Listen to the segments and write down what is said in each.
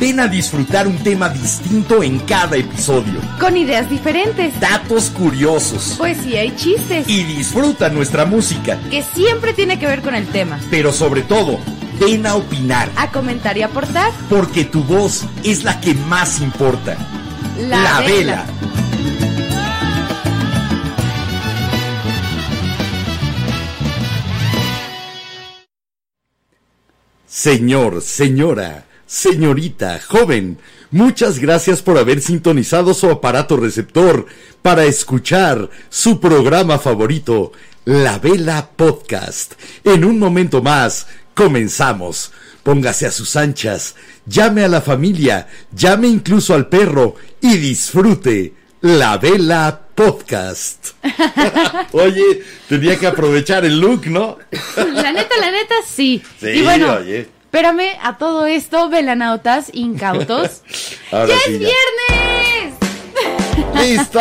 Ven a disfrutar un tema distinto en cada episodio. Con ideas diferentes, Datos curiosos. poesía y chistes. Y disfruta nuestra música. Que siempre tiene que ver con el tema. Pero sobre todo, ven a opinar. A comentar y aportar. Porque tu voz es la que más importa. La, Vela. Señor, señora, señorita, joven, muchas gracias por haber sintonizado su aparato receptor para escuchar su programa favorito, La Vela Podcast. En un momento más, comenzamos. Póngase a sus anchas, llame a la familia, llame incluso al perro y disfrute La Vela Podcast. Oye, tenía que aprovechar el look, ¿no? La neta, la neta, sí. Sí, y bueno, oye. Espérame a todo esto, velanautas incautos. ¡Ya sí, es viernes! ¡Listo!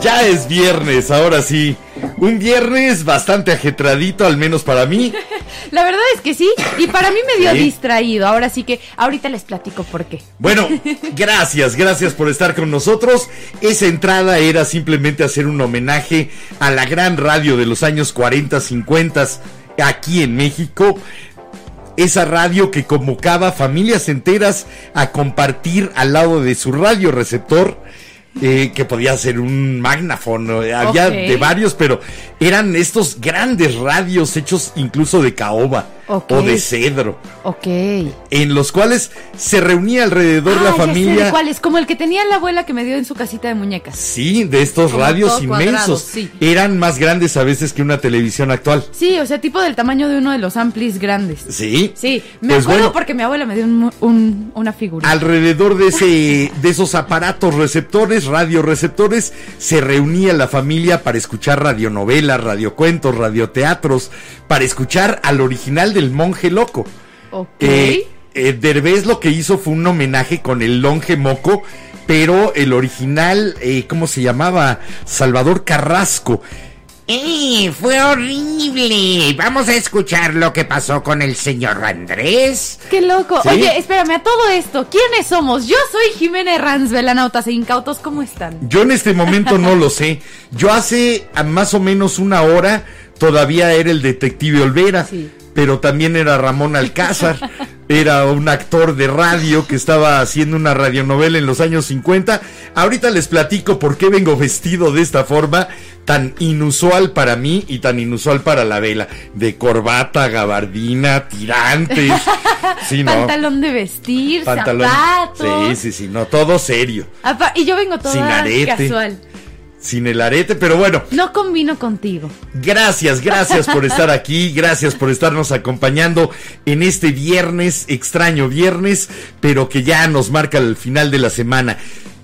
Ya es viernes, ahora sí. Un viernes bastante ajetradito, al menos para mí. La verdad es que sí, y para mí medio Sí. distraído. Ahora sí que ahorita les platico por qué. Bueno, gracias, gracias por estar con nosotros. Esa entrada era simplemente hacer un homenaje a la gran radio de los años 40, 50 aquí en México. Esa radio que convocaba familias enteras a compartir al lado de su radio receptor. eh, que podía ser un magnaphone, eh, había de varios, pero eran estos grandes radios hechos incluso de caoba O de cedro Ok. en los cuales se reunía alrededor Ah, la ya sé de familia. cuál es, como el que tenía la abuela que me dio en su casita de muñecas. Sí, de estos Como radios inmensos. sí. Eran más grandes a veces que una televisión actual. Sí, o sea, tipo del tamaño de uno de los amplis grandes. Sí. Sí, me Pues acuerdo bueno. porque mi abuela me dio un- un- una figura. Alrededor de ese, de esos aparatos receptores, radioreceptores, se reunía la familia para escuchar radionovelas, radiocuentos, radioteatros, para escuchar al original del monje loco. Ok. Eh, eh, Derbez lo que hizo fue un homenaje con el longe moco, pero el original, eh, ¿cómo se llamaba? Salvador Carrasco. ¡Eh! Fue horrible. Vamos a escuchar lo que pasó con el señor Andrés. ¡Qué loco! ¿Sí? Oye, espérame, a todo esto, ¿quiénes somos? Yo soy Jiménez Ranz, velanautas e incautos, ¿cómo están? Yo en este momento no lo sé. Yo hace a más o menos una hora todavía era el detective Olvera, Sí. Pero también era Ramón Alcázar. Era un actor de radio que estaba haciendo una radionovela en los años 50. Ahorita les platico por qué vengo vestido de esta forma tan inusual para mí y tan inusual para la vela. De corbata, gabardina, tirantes. Sí, no. Pantalón de vestir, Pantalón. zapatos. Sí, sí, sí, no, todo serio. Apa- y yo vengo toda Sin arete. casual. Sin el arete, pero bueno, No combino contigo. Gracias, gracias por estar aquí, gracias por estarnos acompañando en este viernes, extraño viernes, pero que ya nos marca el final de la semana.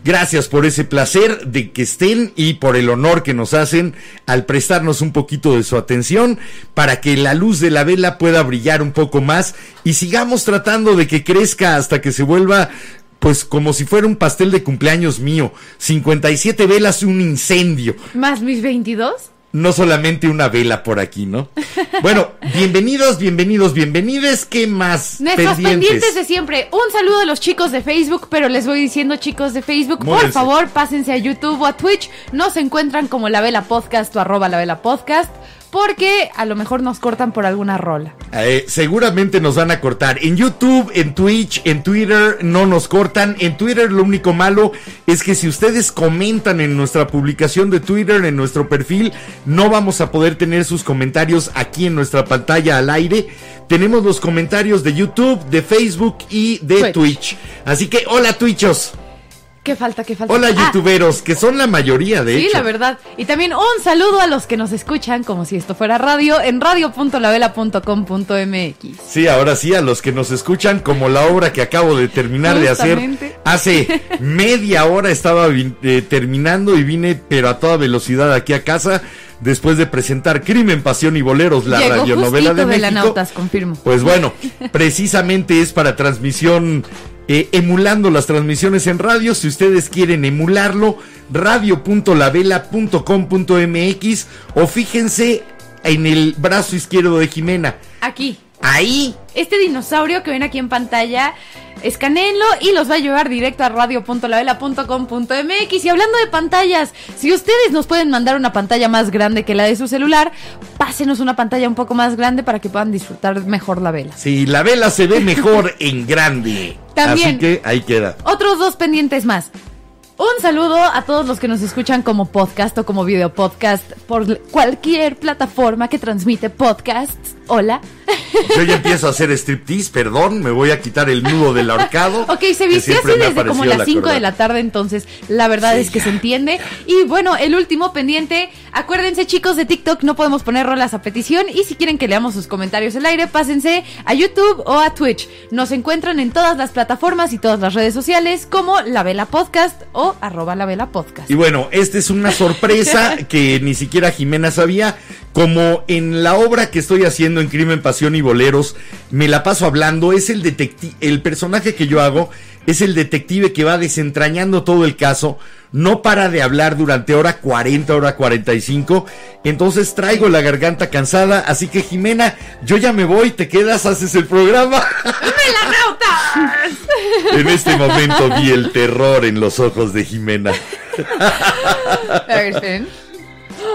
Gracias por ese placer de que estén y por el honor que nos hacen al prestarnos un poquito de su atención para que la luz de la vela pueda brillar un poco más y sigamos tratando de que crezca hasta que se vuelva pues como si fuera un pastel de cumpleaños mío. 57 velas, un incendio ¿Más mis 22? no solamente una vela por aquí, ¿no? Bueno, bienvenidos, bienvenidos, bienvenides. ¿Qué más? Nuestros pendientes. de siempre. Un saludo a los chicos de Facebook, pero les voy diciendo, chicos de Facebook, por favor, pásense a YouTube o a Twitch. Nos encuentran como La Vela Podcast o arroba La Vela Podcast, porque a lo mejor nos cortan por alguna rola. Eh, seguramente nos van a cortar. En YouTube, en Twitch, en Twitter no nos cortan. En Twitter lo único malo es que si ustedes comentan en nuestra publicación de Twitter, en nuestro perfil, no vamos a poder tener sus comentarios aquí en nuestra pantalla al aire. Tenemos los comentarios de YouTube, de Facebook y de Twitch. Twitch. Así que hola Twitchos. ¿Qué falta? ¿Qué falta? Hola, Ah, youtuberos, que son la mayoría, de Sí, hecho. la verdad. Y también un saludo a los que nos escuchan, como si esto fuera radio, en radio.lavela.com.mx. Sí, ahora sí, a los que nos escuchan, como la obra que acabo de terminar de hacer. Hace media hora estaba eh, terminando y vine, pero a toda velocidad aquí a casa, después de presentar Crimen, Pasión y Boleros, la Llegó radionovela de justito México. Velanautas, confirmo. Pues bueno, precisamente es para transmisión, eh, emulando las transmisiones en radio. Si ustedes quieren emularlo, radio.lavela.com.mx o fíjense en el brazo izquierdo de Jimena. Aquí. Ahí Este dinosaurio que ven aquí en pantalla, escaneenlo y los va a llevar directo a radio.lavela.com.mx. Y hablando de pantallas, si ustedes nos pueden mandar una pantalla más grande que la de su celular, pásenos una pantalla un poco más grande para que puedan disfrutar mejor la vela. Sí, la vela se ve mejor en grande. También. Así que ahí queda. Otros dos pendientes más. Un saludo a todos los que nos escuchan como podcast o como video podcast por cualquier plataforma que transmite podcasts. Hola. Yo ya empiezo a hacer striptease, perdón, me voy a quitar el nudo del ahorcado. Ok, se vistió así desde como las 5 de la tarde, entonces la verdad es que se entiende. Y bueno, el último pendiente, acuérdense chicos de TikTok, no podemos poner rolas a petición y si quieren que leamos sus comentarios al aire, pásense a YouTube o a Twitch. Nos encuentran en todas las plataformas y todas las redes sociales como La Vela Podcast o arroba La Vela Podcast. Y bueno, esta es una sorpresa que ni siquiera Jimena sabía. Como en la obra que estoy haciendo en Crimen, Pasión y Boleros, me la paso hablando, es el detective, el personaje que yo hago es el detective que va desentrañando todo el caso, no para de hablar durante hora 40, hora 45, entonces traigo la garganta cansada, así que Jimena, yo ya me voy, te quedas, haces el programa. en este momento vi el terror en los ojos de Jimena.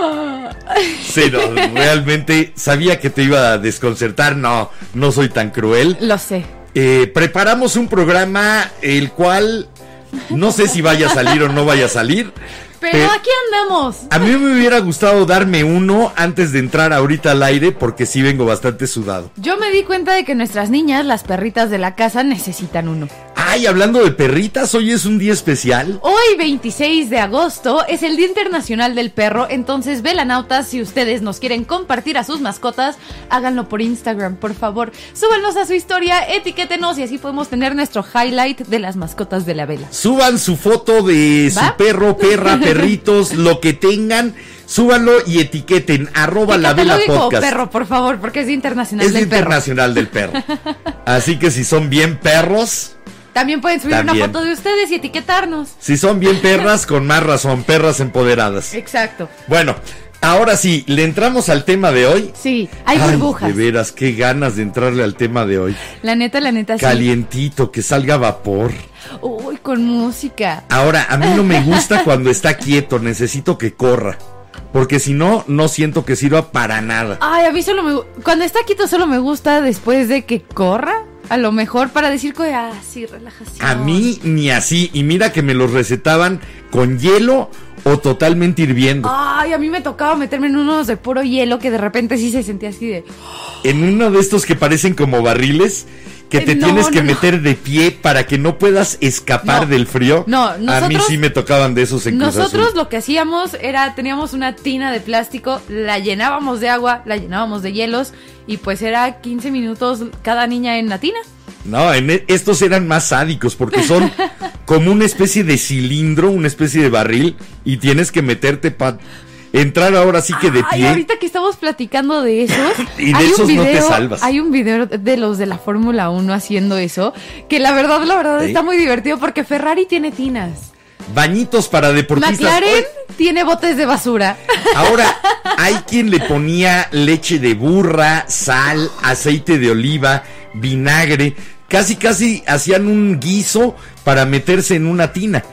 Sí, no, realmente sabía que te iba a desconcertar. No, no soy tan cruel. Lo sé. Eh, preparamos un programa el cual no sé si vaya a salir o no vaya a salir. Pero Pe- aquí andamos. A mí me hubiera gustado darme uno antes de entrar ahorita al aire porque sí vengo bastante sudado. Yo me di cuenta de que nuestras niñas, las perritas de la casa, necesitan uno. Ay, hablando de perritas, hoy es un día especial. Hoy, 26 de agosto, es el Día Internacional del Perro, entonces, velanautas, si ustedes nos quieren compartir a sus mascotas, háganlo por Instagram, por favor. Súbanos a su historia, etiquétenos y así podemos tener nuestro highlight de las mascotas de la vela. Suban su foto de su perro, perra, perritos, lo que tengan. Súbanlo y etiqueten arroba la vela podcast. perro, por favor, porque es Internacional Es del Perro. internacional del perro. Así que si son bien perros, También pueden subir una foto de ustedes y etiquetarnos. si son bien perras, con más razón, perras empoderadas. Exacto. Bueno, ahora sí, le entramos al tema de hoy. Sí, hay Ay, burbujas. De veras, qué ganas de entrarle al tema de hoy. La neta, la neta, sí. Calientito, que salga vapor. Uy, con música. Ahora, a mí no me gusta cuando está quieto, necesito que corra. Porque si no, no siento que sirva para nada. Ay, a mí solo me... Cuando está quieto solo me gusta después de que corra. A lo mejor para decir que, ah, sí, relajación. A mí ni así. Y mira que me los recetaban con hielo o totalmente hirviendo. Ay, a mí me tocaba meterme en unos de puro hielo que de repente sí se sentía así de... En uno de estos que parecen como barriles, que te Eh, no, tienes que no, meter de pie para que no puedas escapar No. del frío. No, A mí nosotros- sí me tocaban de esos en Cruz Nosotros Azul. lo que hacíamos era, teníamos una tina de plástico, la llenábamos de agua, la llenábamos de hielos y pues era 15 minutos cada niña en la tina. No, en e- estos eran más sádicos porque son como una especie de cilindro, una especie de barril y tienes que meterte para entrar ahora sí que de Ay, pie. ahorita que estamos platicando de esos, Y de hay un esos no te video- salvas. Hay un video de los de la Fórmula 1 haciendo eso, que la verdad, la verdad Sí. está muy divertido porque Ferrari tiene tinas. Bañitos para deportistas. McLaren Oye, tiene botes de basura. Ahora, hay quien le ponía leche de burra, sal, aceite de oliva, vinagre. Casi, casi hacían un guiso para meterse en una tina.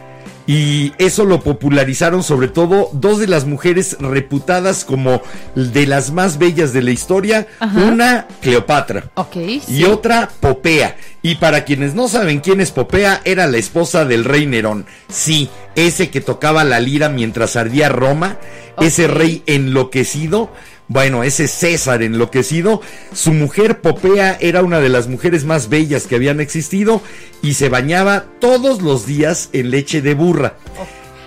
Y eso lo popularizaron sobre todo dos de las mujeres reputadas como de las más bellas de la historia. Ajá. Una, Cleopatra. Y sí. otra, Popea. Y para quienes no saben quién es Popea, era la esposa del rey Nerón. Sí, ese que tocaba la lira mientras ardía Roma, ese rey enloquecido. Bueno, ese César enloquecido, su mujer Popea era una de las mujeres más bellas que habían existido y se bañaba todos los días en leche de burra.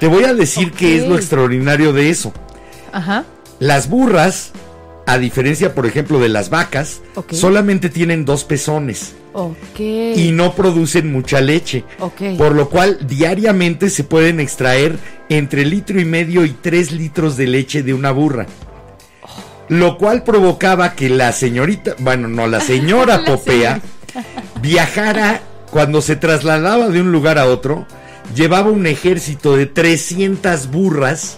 Te voy a decir qué es lo extraordinario de eso. Ajá. Las burras, a diferencia, por ejemplo, de las vacas, solamente tienen dos pezones Ok. y no producen mucha leche. Ok. Por lo cual, diariamente se pueden extraer entre litro y medio y tres litros de leche de una burra. Lo cual provocaba que la señorita, bueno, no, la señora La Popea viajara cuando se trasladaba de un lugar a otro, llevaba un ejército de 300 burras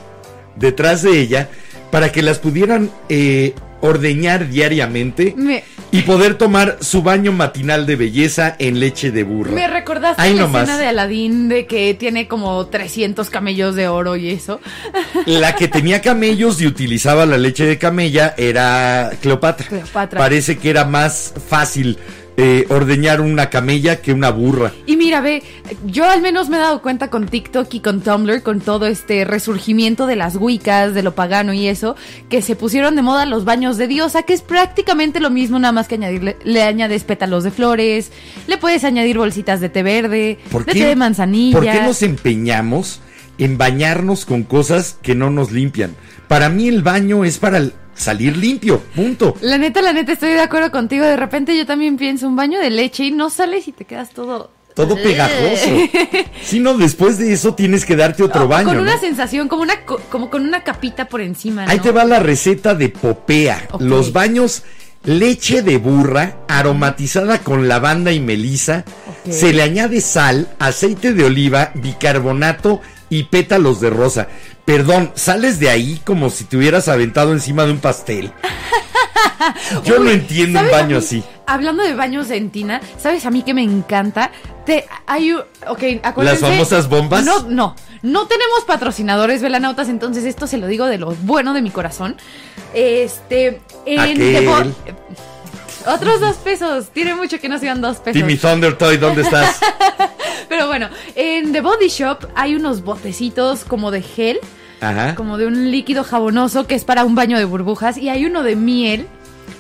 detrás de ella para que las pudieran eh, ordeñar diariamente Me, y poder tomar su baño matinal de belleza en leche de burra. me recordaste Ahí la nomás. escena de Aladín de que tiene como 300 camellos de oro y eso. La que tenía camellos y utilizaba la leche de camella era Cleopatra. Cleopatra. Parece que era más fácil eh, ordeñar una camella que una burra. Y mira, ve, yo al menos me he dado cuenta con TikTok y con Tumblr, con todo este resurgimiento de las wiccas, de lo pagano y eso, que se pusieron de moda los baños de diosa, que es prácticamente lo mismo, nada más que añadirle, le añades pétalos de flores, le puedes añadir bolsitas de té verde, ¿Por de qué, té de manzanilla. ¿Por qué nos empeñamos en bañarnos con cosas que no nos limpian? Para mí el baño es para salir limpio, punto. La neta, la neta, estoy de acuerdo contigo. De repente yo también pienso un baño de leche y no sales y te quedas todo... Todo pegajoso. Si no, después de eso tienes que darte otro baño. Con una sensación, como una co- como con una capita por encima. Ahí ¿no? te va la receta de Popea. Los baños leche de burra aromatizada con lavanda y melisa. Se le añade sal, aceite de oliva, bicarbonato y pétalos de rosa. Perdón, sales de ahí como si te hubieras aventado encima de un pastel. Yo no entiendo un ¿sabes a baño mí? así. Hablando de baños de entina, ¿sabes a mí que me encanta? Te, hay, ok, acuérdense. ¿Las famosas bombas? No, no, no tenemos patrocinadores velanautas, entonces esto se lo digo de lo bueno de mi corazón. Este, en Otros dos pesos, tiene mucho que no sean dos pesos. Timmy Thunder Toy, ¿dónde estás? Pero bueno, en The Body Shop hay unos botecitos como de gel, Ajá. como de un líquido jabonoso que es para un baño de burbujas y hay uno de miel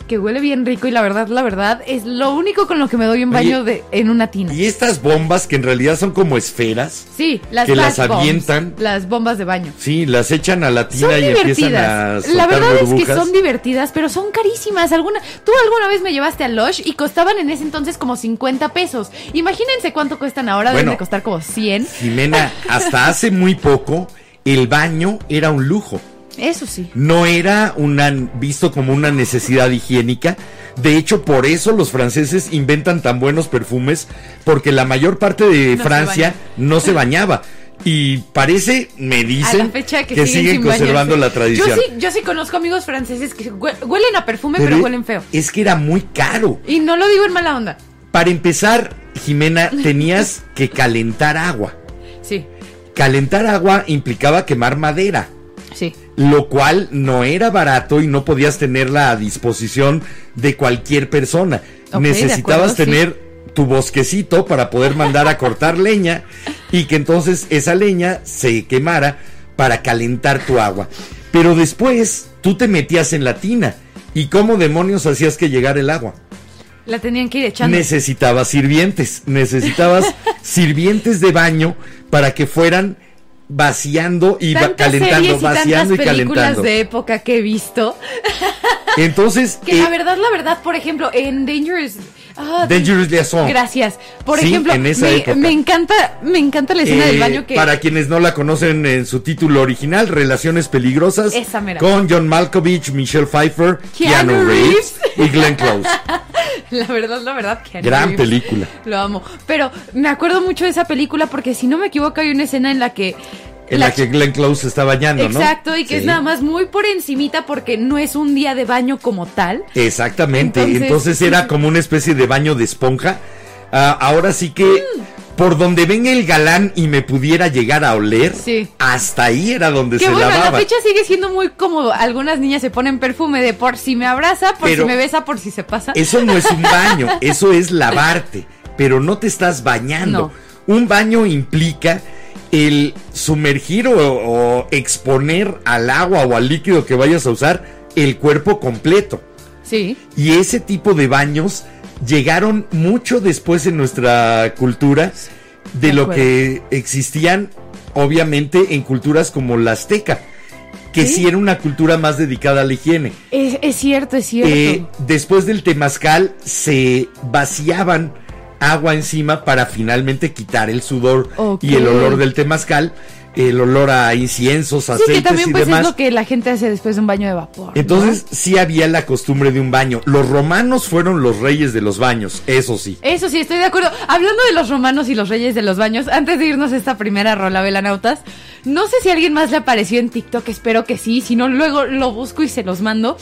que huele bien rico y la verdad, la verdad es lo único con lo que me doy un Oye, baño de en una tina. Y estas bombas que en realidad son como esferas. Sí, las que las bombs, avientan. las bombas de baño. Sí, las echan a la Son tina y empiezan a divertidas. soltar La verdad es que son divertidas, pero son carísimas. Alguna, tú alguna vez me llevaste a Lush y costaban en ese entonces como 50 pesos. Imagínense cuánto cuestan ahora, deben de costar como 100. Jimena, hasta hace muy poco el baño era un lujo. Eso sí. No era una, visto como una necesidad higiénica. De hecho, por eso los franceses inventan tan buenos perfumes, porque la mayor parte de No se Francia no se bañaba. Y parece, me a dicen, la fecha que, siguen, conservando bañarse. la tradición. Yo sí, yo sí conozco amigos franceses que hue- huelen a perfume, pero, Pero huelen feo. Es que era muy caro. Y no lo digo en mala onda. Para empezar, Jimena, tenías que calentar agua. Sí, Calentar agua implicaba quemar madera. Lo cual no era barato y no podías tenerla a disposición de cualquier persona. Necesitabas acuerdo, sí. tener tu bosquecito para poder mandar a cortar leña y que entonces esa leña se quemara para calentar tu agua. Pero después tú te metías en la tina y cómo demonios hacías que llegara el agua. La tenían que ir echando. Necesitabas sirvientes, necesitabas sirvientes de baño para que fueran vaciando y va- calentando, y vaciando y películas calentando. de época que he visto. Entonces, Que eh, la verdad, la verdad, por ejemplo, en Dangerous... ah, Dangerous Liaison. Gracias. Por Sí, ejemplo, en me, encanta, me encanta la escena eh, del baño que... Para quienes no la conocen en su título original, Relaciones Peligrosas, Esa mera. con John Malkovich, Michelle Pfeiffer, Keanu Keanu, Reeves, Reeves. y Glenn Close. La verdad, la verdad, que Gran película. Lo amo. Pero me acuerdo mucho de esa película porque si no me equivoco hay una escena en la que... En la, que Glenn Close se está bañando, ¿no? Exacto, y que es nada más muy por encimita porque no es un día de baño como tal. Exactamente. Entonces, era como una especie de baño de esponja. Ah, ahora sí que Mm. por donde venga el galán y me pudiera llegar a oler, Sí. hasta ahí era donde Que se bueno, a la lavaba. fecha sigue siendo muy como algunas niñas se ponen perfume de por si me abraza, por Pero- si me besa, por si se pasa. Eso no es un baño, eso es lavarte, pero no te estás bañando. Un baño implica el sumergir o, o exponer al agua o al líquido que vayas a usar el cuerpo completo. Sí. Y ese tipo de baños llegaron mucho después en nuestra cultura de, De lo acuerdo. que existían, obviamente, en culturas como la azteca, que Sí. sí, era una cultura más dedicada a la higiene. Es, es cierto, es cierto. Eh, después del temazcal se vaciaban agua encima para finalmente quitar el sudor y el olor del temazcal, el olor a inciensos, sí, aceites que también y pues demás. es lo que la gente hace después de un baño de vapor. ¿no? Entonces sí había la costumbre de un baño. Los romanos fueron los reyes de los baños, eso sí. Eso sí, estoy de acuerdo. Hablando de los romanos y los reyes de los baños, antes de irnos a esta primera rola, Velanautas, no sé si a alguien más le apareció en TikTok, espero que sí, si no, luego lo busco y se los mando.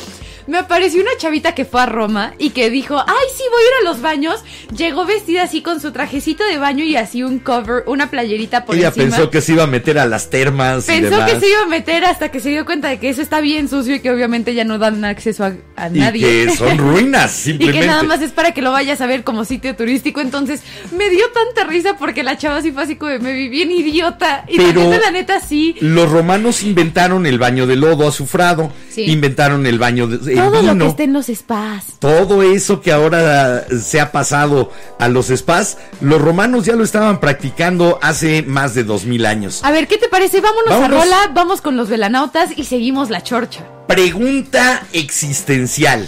Me apareció una chavita que fue a Roma y que dijo, ay, sí, voy a ir a los baños. Llegó vestida así con su trajecito de baño y así un cover, una playerita por Ella encima. pensó que se iba a meter a las termas y Pensó demás. que se iba a meter hasta que se dio cuenta de que eso está bien sucio y que obviamente ya no dan acceso a, a y nadie. que son ruinas, Y simplemente. que nada más es para que lo vayas a ver como sitio turístico. Entonces, me dio tanta risa porque la chava sí fue así como me vi bien idiota. Y Pero- la neta, neta, sí. Los romanos inventaron el baño de lodo azufrado, Sí. inventaron el baño de el Todo lo que vino. esté en los spas. Todo eso que ahora se ha pasado a los spas, los romanos ya lo estaban practicando hace más de dos mil años. A ver, ¿qué te parece? Vámonos, Vámonos. a Rola, vamos con los velanautas y seguimos la chorcha. Pregunta existencial.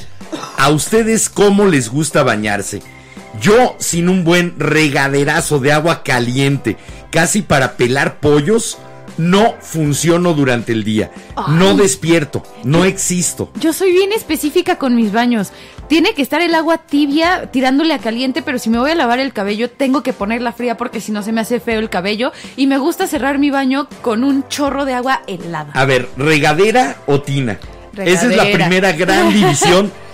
¿A ustedes cómo les gusta bañarse? Yo, sin un buen regaderazo de agua caliente, casi para pelar pollos, no funciono durante el día. No despierto, no existo. Yo soy bien específica con mis baños. Tiene que estar el agua tibia tirándole a caliente, pero si me voy a lavar el cabello tengo que ponerla fría porque si no se me hace feo el cabello. Y me gusta cerrar mi baño con un chorro de agua helada. A ver, regadera o tina. Esa es la primera gran división.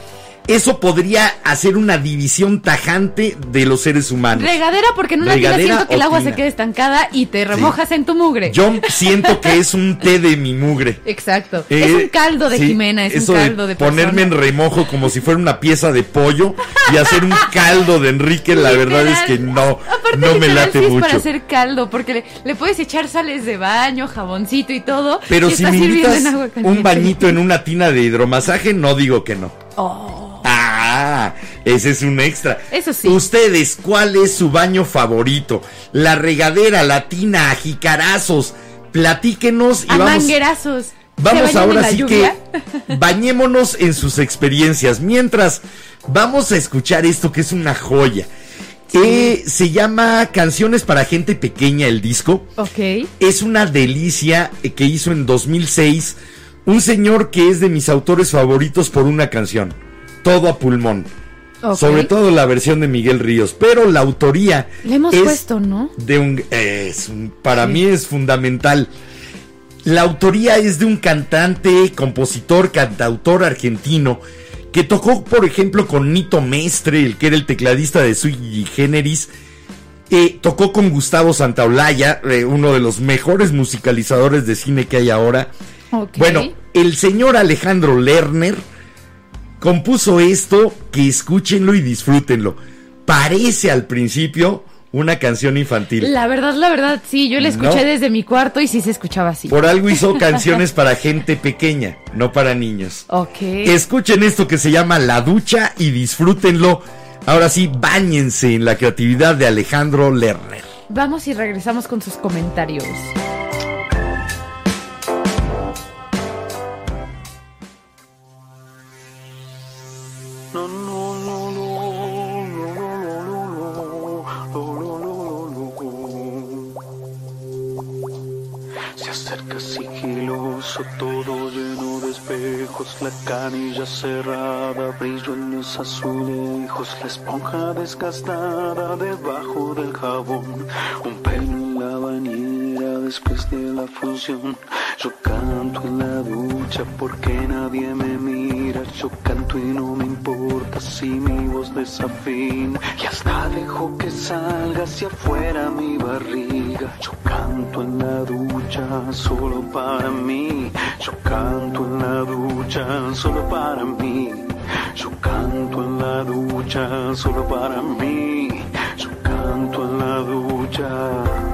Eso podría hacer una división tajante de los seres humanos. Regadera porque en una tina siento que el agua tina. se quede estancada y te remojas en tu mugre. Yo siento que es un té de mi mugre. Exacto. Eh, es un caldo de sí, Jimena, es eso un caldo de, ponerme en remojo como si fuera una pieza de pollo y hacer un caldo de Enrique, la verdad es que no, Aparte, no me late sí es mucho. para hacer caldo, porque le, le puedes echar sales de baño, jaboncito y todo. Pero y si me invitas en agua un bañito en una tina de hidromasaje, no digo que no. Oh. Ah, ese es un extra. Eso sí. Ustedes, ¿cuál es su baño favorito? La regadera, la tina, a jicarazos. Platíquenos y A vamos. manguerazos. ¿Se Vamos ahora sí lluvia? que bañémonos en sus experiencias. Mientras vamos a escuchar esto que es una joya. Eh, se llama Canciones para gente pequeña el disco. Ok. Es una delicia que hizo en 2006 un señor que es de mis autores favoritos por una canción. Todo a pulmón. Sobre todo la versión de Miguel Ríos. Pero la autoría Le hemos es puesto, ¿no? de un es un- para Sí. mí es fundamental. La autoría es de un cantante, compositor, cantautor argentino que tocó, por ejemplo, con Nito Mestre, el que era el tecladista de Sui Generis. Eh, tocó con Gustavo Santaolalla, eh, uno de los mejores musicalizadores de cine que hay ahora. Bueno, el señor Alejandro Lerner compuso esto, que escúchenlo y disfrútenlo. Parece al principio una canción infantil. La verdad, la verdad, sí, yo la escuché No. desde mi cuarto y sí se escuchaba así. Por algo hizo canciones para gente pequeña, no para niños. Ok. Escuchen esto que se llama La Ducha y disfrútenlo. Ahora sí, báñense en la creatividad de Alejandro Lerner. Vamos y regresamos con sus comentarios. Acerca sigiloso, todo lleno de espejos, la canilla cerrada, brillo en los azulejos, la esponja desgastada debajo del jabón, un pelo en la bañera después de la función. Yo canto en la ducha porque nadie me mira, yo canto y no me importa si mi voz desafina y hasta dejo que salga hacia afuera mi barriga. Yo canto en la ducha solo para mí, yo canto en la ducha solo para mí, yo canto en la ducha solo para mí, yo canto en la ducha.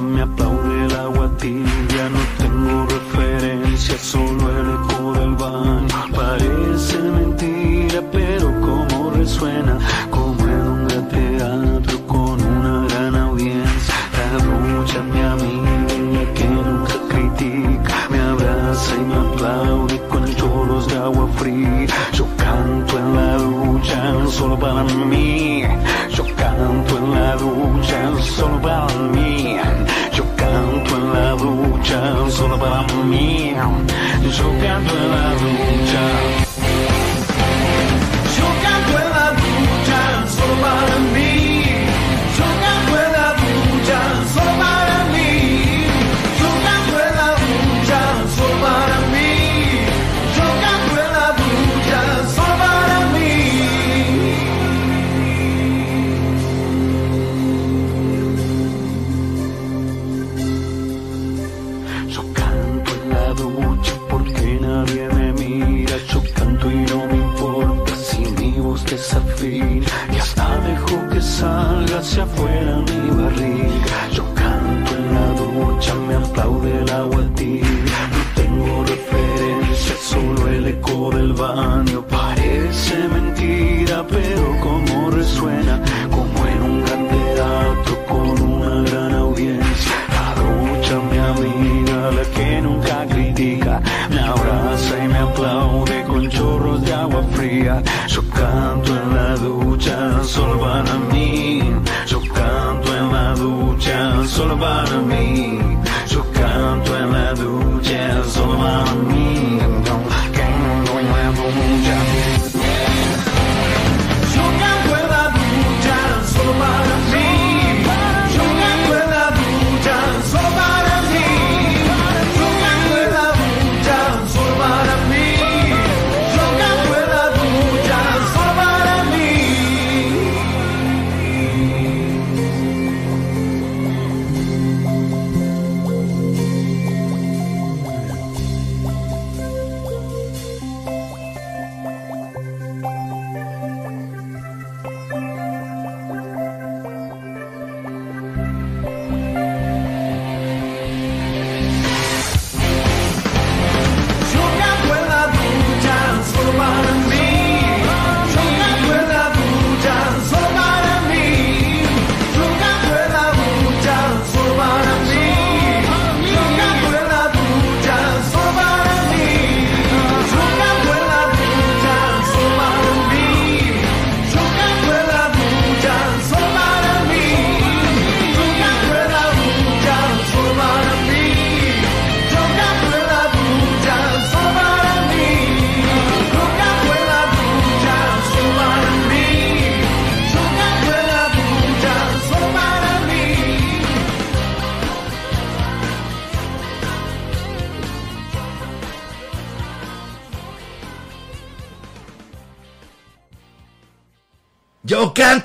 Me aplaude el agua tibia, no tengo referencia, solo el eco del baño. Parece mentira, pero como resuena, como en un gran teatro con una gran audiencia. La ducha, mi amiga, que nunca critica, me abraza y me aplaude con chorros de agua fría. Yo canto en la ducha, solo para mí. Yo canto en la ducha, solo para mí. Yo canto en la ducha, solo para mí. Yo canto en la ducha. Yo canto en la ducha, solo para mí. halfway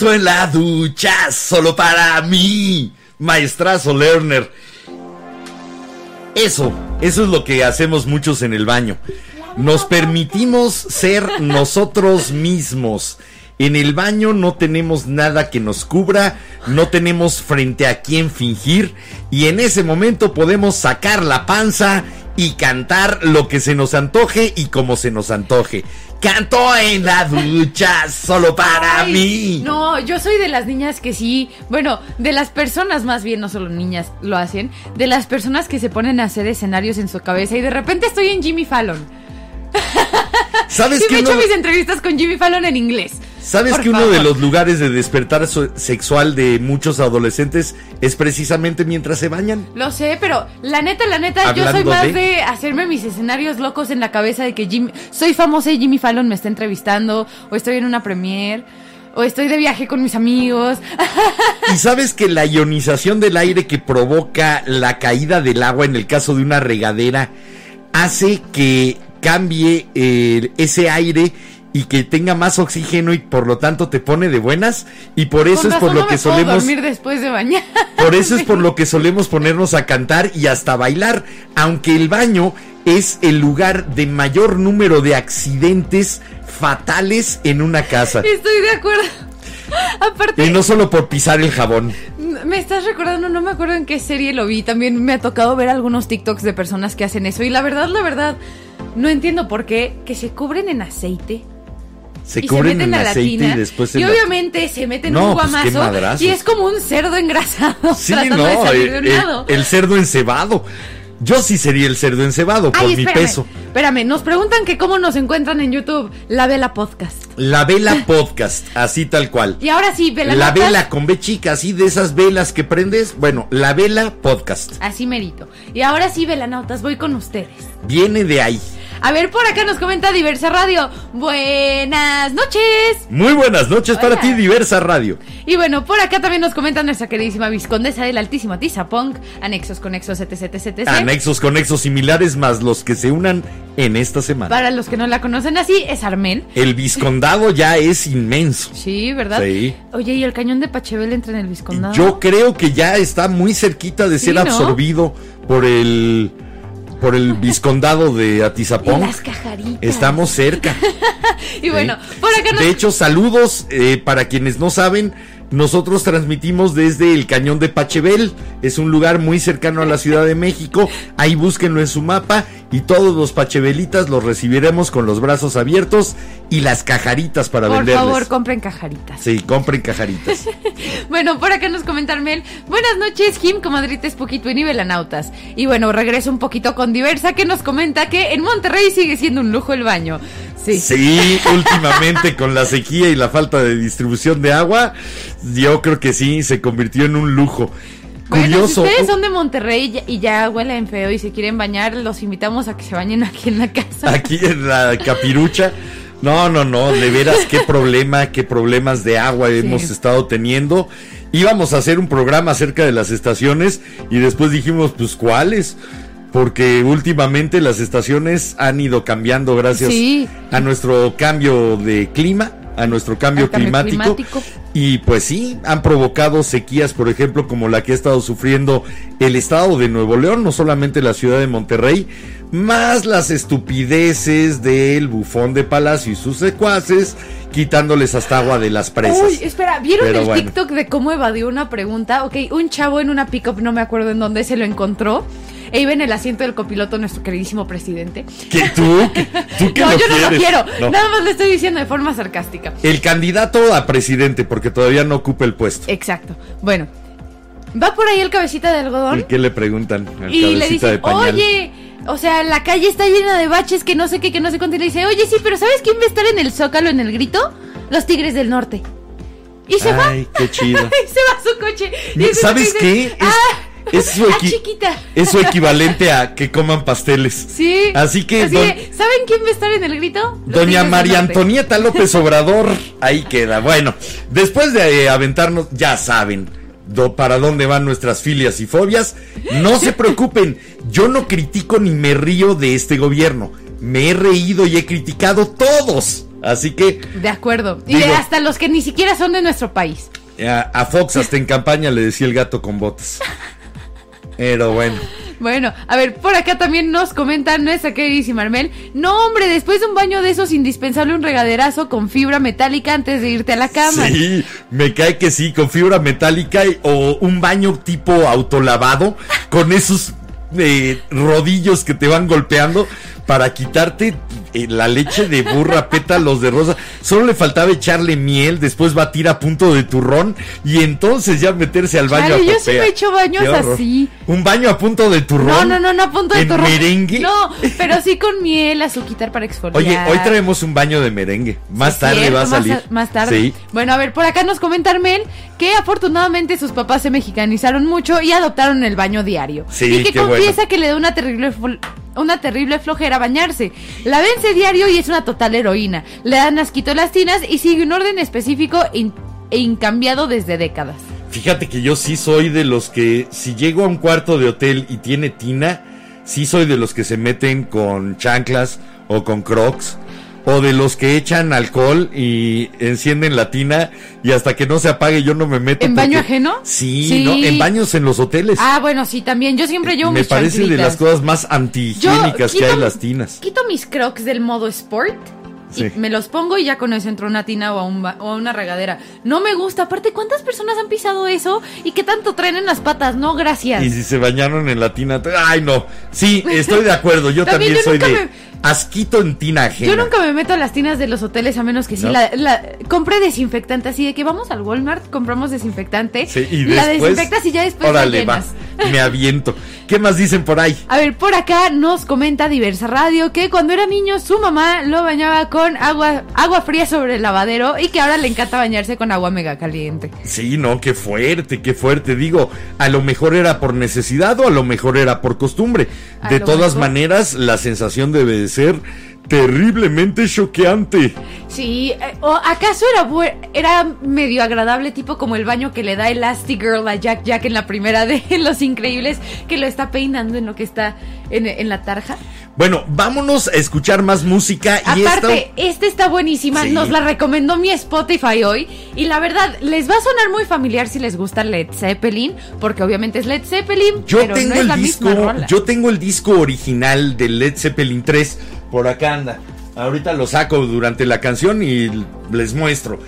En la ducha, solo para mí. Maestrazo Lerner. Eso, eso es lo que hacemos muchos en el baño. Nos permitimos ser nosotros mismos. En el baño no tenemos nada que nos cubra, no tenemos frente a quién fingir y en ese momento podemos sacar la panza y cantar lo que se nos antoje y como se nos antoje. Canto en la ducha solo para Ay, mí. No, yo soy de las niñas que sí, bueno, de las personas más bien, no solo niñas lo hacen, de las personas que se ponen a hacer escenarios en su cabeza y de repente estoy en Jimmy Fallon. ¿Sabes Sí, que me he hecho mis entrevistas con Jimmy Fallon en inglés. ¿Sabes Por que uno de los lugares de despertar sexual de muchos adolescentes es precisamente mientras se bañan? Lo sé, pero la neta, la neta, yo soy más de- de... hacerme mis escenarios locos en la cabeza de que Jimmy, soy famosa y Jimmy Fallon me está entrevistando, o estoy en una premiere, o estoy de viaje con mis amigos. ¿Y sabes que la ionización del aire que provoca la caída del agua en el caso de una regadera hace que cambie eh, ese aire y que tenga más oxígeno y por lo tanto te pone de buenas? Y por eso Con es por lo no que me puedo solemos... dormir después de bañar. Por eso es por lo que solemos ponernos a cantar y hasta bailar, aunque el baño es el lugar de mayor número de accidentes fatales en una casa. Estoy de acuerdo. Aparte, Y no solo por pisar el jabón. me estás recordando, no me acuerdo en qué serie lo vi. También me ha tocado ver algunos TikToks de personas que hacen eso. Y la verdad, la verdad, no entiendo por qué. Que se cubren en aceite. Se y cubren se meten en a la aceite tina, y después y en la- obviamente se meten No, un pues, guamazo madrazos. y es como un cerdo engrasado Sí, no, de salir el, de un el- lado. el cerdo encebado. Yo sí sería el cerdo encebado por mi peso. espérame, nos preguntan que cómo nos encuentran en YouTube. La Vela Podcast. La vela podcast, así tal cual. Y ahora sí, Vela La Notas, vela con B chica, así de esas velas que prendes. Bueno, la vela podcast. Así merito. Y ahora sí, Velanautas, voy con ustedes. Viene de ahí. A ver, por acá nos comenta Diversa Radio. Buenas noches. Muy buenas noches para ti, Diversa Radio. Y bueno, por acá también nos comenta nuestra queridísima viscondesa del Altísimo Tizapong, anexos conexos etc, etc, etc. Anexos conexos similares más los que se unan en esta semana. Para los que no la conocen así, es Armen. El viscondado ya es inmenso. Sí, ¿verdad? Sí. Oye, ¿y el cañón de Pachebel entra en el viscondado? Yo creo que ya está muy cerquita de Sí, ser ¿no? absorbido por el por el viscondado de Atizapón. las cajaritas. Estamos cerca. Y bueno, Sí. por acá nos... De hecho, saludos eh, para quienes no saben. Nosotros transmitimos desde el cañón de Pachebel. Es un lugar muy cercano a la Ciudad de México. Ahí búsquenlo en su mapa. Y todos los pachebelitas los recibiremos con los brazos abiertos y las cajaritas para por venderles. favor, compren cajaritas. Sí, compren cajaritas. Bueno, por acá nos comenta Armel. Buenas noches, Jim, comadrites, poquito y nivelanautas. Y bueno, regreso un poquito con Diversa, que nos comenta que en Monterrey sigue siendo un lujo el baño. Sí. Sí, últimamente con la sequía y la falta de distribución de agua, yo creo que sí, se convirtió en un lujo. Bueno, Curioso. si ustedes son de Monterrey y ya- huelen feo y se quieren bañar, los invitamos a que se bañen aquí en la casa. aquí en la capirucha. No, no, no, de veras qué problema, qué problemas de agua hemos estado teniendo. Íbamos a hacer un programa acerca de las estaciones y después dijimos, pues ¿cuáles? Porque últimamente las estaciones han ido cambiando gracias Sí. a nuestro cambio de clima, a nuestro cambio, climático. climático. Y pues sí, han provocado sequías, por ejemplo, como la que ha estado sufriendo el estado de Nuevo León, no solamente la ciudad de Monterrey, más las estupideces del bufón de Palacio y sus secuaces, quitándoles hasta agua de las presas. Uy, espera, ¿vieron Pero el bueno. TikTok de cómo evadió una pregunta? Ok, un chavo en una pickup, no me acuerdo en dónde se lo encontró. E iba en el asiento del copiloto nuestro queridísimo presidente. ¿Que tú? ¿Que- ¿Tú que no, lo yo no lo quiero. No. Nada más le estoy diciendo de forma sarcástica. El candidato a presidente, porque todavía no ocupa el puesto. Exacto. Bueno, va por ahí el cabecita de algodón. ¿Y qué le preguntan Y le de dicen, pañal? oye, o sea, la calle está llena de baches, que no sé qué, que no sé cuánto. Y le dice, oye, sí, pero ¿sabes quién va a estar en el Zócalo en el grito? Los Tigres del Norte. Y se va. Ay, qué chido. Y se va a su coche. Y ¿Sabes dice, qué? Es, ah, es su ah, chiquita. es su equivalente a que coman pasteles. Sí. Así que Así don- de, ¿saben quién va a estar en el grito? Los Doña María. Antonieta López Obrador, ahí queda. Bueno, después de eh, aventarnos, ya saben do- para dónde van nuestras filias y fobias. No se preocupen, yo no critico ni me río de este gobierno. Me he reído y he criticado todos. Así que De acuerdo. Y de hasta los que ni siquiera son de nuestro país. a, a Fox hasta en campaña le decía el gato con botas. Pero bueno. Bueno, a ver, por acá también nos comenta nuestra queridísima Armel. No, hombre, después de un baño de esos, indispensable un regaderazo con fibra metálica antes de irte a la cama. Sí, me cae que sí, con fibra metálica y- o un baño tipo autolavado con esos eh, rodillos que te van golpeando para quitarte eh, la leche de burra, pétalos de rosa. Solo le faltaba echarle miel, después batir a punto de turrón y entonces ya meterse al baño a yo sí me he hecho baños así. Un baño a punto de turrón. No, no, no, no a punto de ¿En torrón. merengue? No, pero sí con miel, azuquitar para exfoliar. Oye, hoy traemos un baño de merengue. Más Sí, tarde cierto, va a salir. Más, tarde. Sí. Bueno, a ver, por acá nos comenta Armel que afortunadamente sus papás se mexicanizaron mucho y adoptaron el baño diario. Sí, y que confiesa bueno. que le da una terrible una terrible flojera bañarse. La vence diario y es una total heroína. Le dan asquito las tinas y sigue un orden específico in- e incambiado desde décadas. Fíjate que yo sí soy de los que, si llego a un cuarto de hotel y tiene tina, sí soy de los que se meten con chanclas o con crocs. O de los que echan alcohol y encienden la tina y hasta que no se apague yo no me meto. ¿En baño porque- ajeno? Sí, Sí. ¿no? En baños en los hoteles. Ah, bueno, sí, también. Yo siempre llevo me mis parece de las cosas más antihigiénicas que hay las tinas. Quito mis crocs del modo sport Sí. y me los pongo y ya con eso entro a una tina o a, un o a una regadera. No me gusta. Aparte, ¿cuántas personas han pisado eso y qué tanto traen en las patas? No, gracias. Y si se bañaron en la tina. Ay, no. Sí, estoy de acuerdo. Yo También también, yo soy de asquito en tina ajena. Yo nunca me meto a las tinas de los hoteles a menos que sí ¿No? la, la- compré desinfectante así de que vamos al Walmart, compramos desinfectante, Sí, y la después, desinfectas y ya después la Órale, va. Me aviento. ¿Qué más dicen por ahí? A ver, por acá nos comenta Diversa Radio que cuando era niño su mamá lo bañaba con agua, agua fría sobre el lavadero y que ahora le encanta bañarse con agua mega caliente. Sí, no, qué fuerte, qué fuerte. Digo, a lo mejor era por necesidad o a lo mejor era por costumbre. A De todas mejor. maneras, la sensación debe de ser terriblemente choqueante. Sí, eh, ¿o acaso era, era medio agradable, tipo como el baño que le da Elastigirl a Jack Jack en la primera de Los Increíbles, que lo está peinando en lo que está en, en la tarja? Bueno, vámonos a escuchar más música y Aparte, esta está buenísima, Sí. nos la recomendó mi Spotify hoy y la verdad, les va a sonar muy familiar si les gusta Led Zeppelin, porque obviamente es Led Zeppelin, Yo pero tengo no es el la disco, misma rola. yo tengo el disco original de Led Zeppelin 3 por acá anda. Ahorita lo saco durante la canción y les muestro.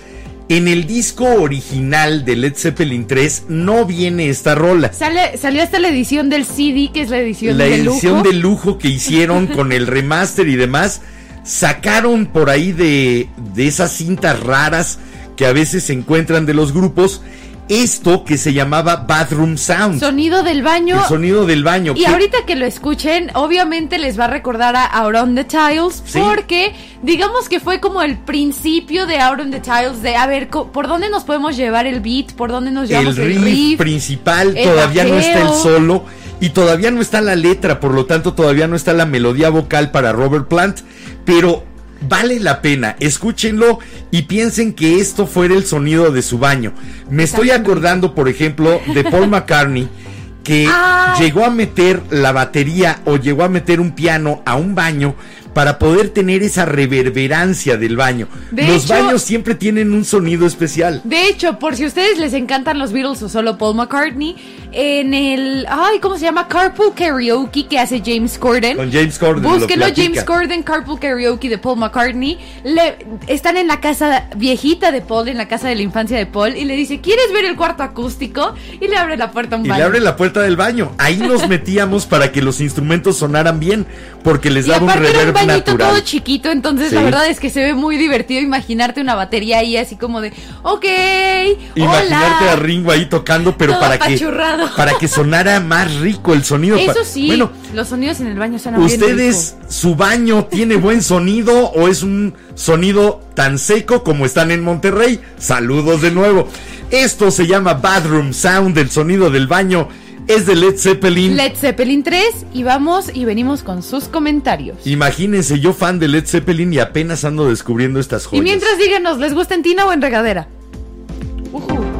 En el disco original de Led Zeppelin 3 no viene esta rola. Sale, salió hasta la edición del CD, que es la edición La de edición lujo. de lujo que hicieron con el remaster y demás, sacaron por ahí de, de esas cintas raras que a veces se encuentran de los grupos, esto que se llamaba Bathroom Sound. Sonido del baño. el sonido del baño. Y que- ahorita que lo escuchen, obviamente les va a recordar a Out on the Tiles, Sí. porque digamos que fue como el principio de Out on the Tiles, de a ver, ¿por dónde nos podemos llevar el beat? ¿Por dónde nos el llevamos el, riff, riff? principal el todavía no está el solo y todavía no está la letra, por lo tanto todavía no está la melodía vocal para Robert Plant, pero vale la pena, escúchenlo y piensen que esto fuera el sonido de su baño. Me estoy acordando, por ejemplo, de Paul McCartney que Ay. llegó a meter la batería o llegó a meter un piano a un baño para poder tener esa reverberancia del baño. De Los hecho- baños siempre tienen un sonido especial. De hecho, por si a ustedes les encantan los Beatles o solo Paul McCartney, en el, ay, ¿cómo se llama? Carpool Karaoke que hace James Corden. Con James Corden. lo Búsquenlo. James Corden, Carpool Karaoke de Paul McCartney. Le, están en la casa viejita de Paul, en la casa de la infancia de Paul, y le dice, ¿quieres ver el cuarto acústico? Y le abre la puerta a un Y baño. le abre la puerta del baño. Ahí nos metíamos para que los instrumentos sonaran bien, porque les Y daba un aparte bañito todo natural. chiquito, entonces Sí. la verdad es que se ve muy divertido imaginarte una batería ahí así como de, ok, Imaginarte hola. a Ringo ahí tocando, pero Todo para que para que sonara más rico el sonido. Eso sí, Bueno, los sonidos en el baño suenan ¿ustedes su baño tiene buen sonido o es un sonido tan seco como están en Monterrey? Saludos de nuevo. Esto se llama Bathroom Sound, el sonido del baño. Es de Led Zeppelin. Led Zeppelin 3 y vamos y venimos con sus comentarios. Imagínense, yo fan de Led Zeppelin y apenas ando descubriendo estas Y joyas. mientras díganos, ¿les gusta en tina o en regadera? Y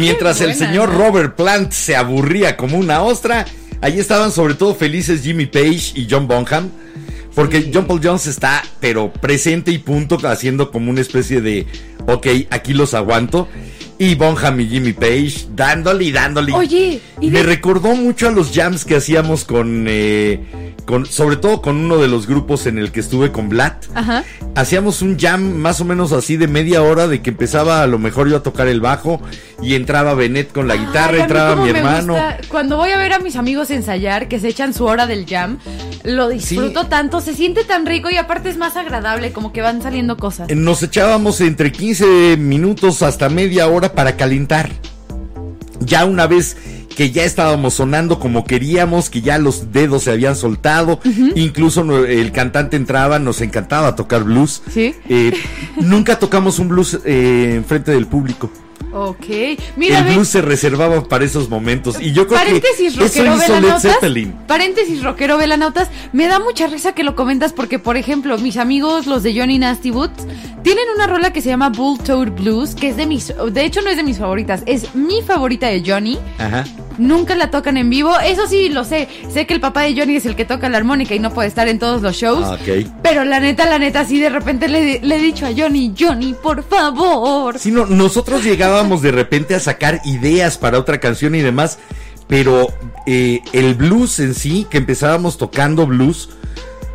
mientras el señor. Robert Plant se aburría como una ostra, ahí estaban sobre todo felices Jimmy Page y John Bonham. Porque John Paul Jones está, pero presente y punto, haciendo como una especie de, ok, aquí los aguanto. Y Bonham y Jimmy Page dándole y dándole. Oye, y me de- recordó mucho a los jams que hacíamos con, eh, con, sobre todo con uno de los grupos en el que estuve con Blatt. Ajá. Hacíamos un jam más o menos así de media hora de que empezaba a lo mejor yo a tocar el bajo y entraba Benet con la guitarra, Ay, entraba mi hermano. Cuando voy a ver a mis amigos ensayar, que se echan su hora del jam, lo disfruto Sí. tanto, se siente tan rico y aparte es más agradable, como que van saliendo cosas. Nos echábamos entre 15 minutos hasta media hora para calentar. Ya una vez que ya estábamos sonando como queríamos, que ya los dedos se habían soltado, incluso el cantante entraba, nos encantaba tocar blues. Sí. Eh, nunca tocamos un blues eh, en frente del público. Ok. Mira, el blues se reservaba para esos momentos. Y yo creo paréntesis que eso rockero hizo Led. Zeppelin. Paréntesis rockero velanautas. Me da mucha risa que lo comentas porque, por ejemplo, mis amigos, los de Johnny Nasty Boots, tienen una rola que se llama Bull Toad Blues, que es de mis. De hecho, no es de mis favoritas, es mi favorita de Johnny. Ajá. Nunca la tocan en vivo. Eso sí, lo sé. Sé que el papá de Johnny es el que toca la armónica y no puede estar en todos los shows. Ah, ok. Pero la neta, la neta, sí de repente le, le he dicho a Johnny, Johnny, por favor. Sí, no, nosotros llegábamos de repente a sacar ideas para otra canción y demás, pero eh, el blues en sí, que empezábamos tocando blues,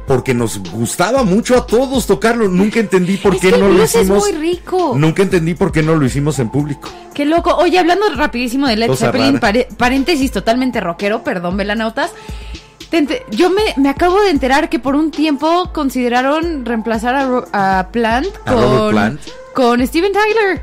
porque nos gustaba mucho a todos tocarlo, nunca entendí por Es qué que el no lo blues es hicimos. muy rico. Nunca entendí por qué no lo hicimos en público. Qué loco. Oye, hablando rapidísimo de Led Cosa Zeppelin, pare- paréntesis totalmente rockero, perdón, velanautas. Yo me, me acabo de enterar que por un tiempo consideraron reemplazar a, a Plant ¿A con, Plant? con Steven Tyler.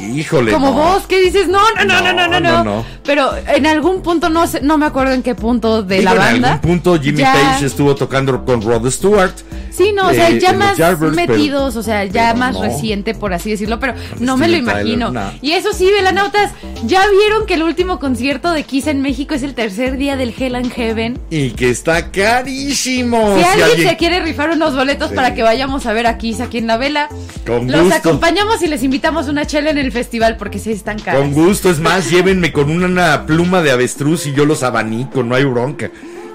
Híjole. Como no. vos, ¿qué dices? No, no, no, no, no, no, No, no. Pero en algún punto, no sé, no me acuerdo en qué punto de Digo, la banda. En algún punto Jimmy ya- Page estuvo tocando con Rod Stewart. Sí, no, o sea, eh, ya más pero- metidos, o sea, ya más reciente, por así decirlo, pero no me lo Tyler, imagino. no. Y eso sí, velanautas, ¿ya vieron que el último concierto de Kiss en México es el tercer día del Hell and Heaven? Y que está carísimo. Si Si alguien alguien- se quiere rifar unos boletos Sí. para que vayamos a ver a Kiss aquí en la vela, Con los gusto. acompañamos y les invitamos una chela en el festival porque sí están caras. Con gusto, es más, llévenme con una, una pluma de avestruz y yo los abanico, no hay bronca.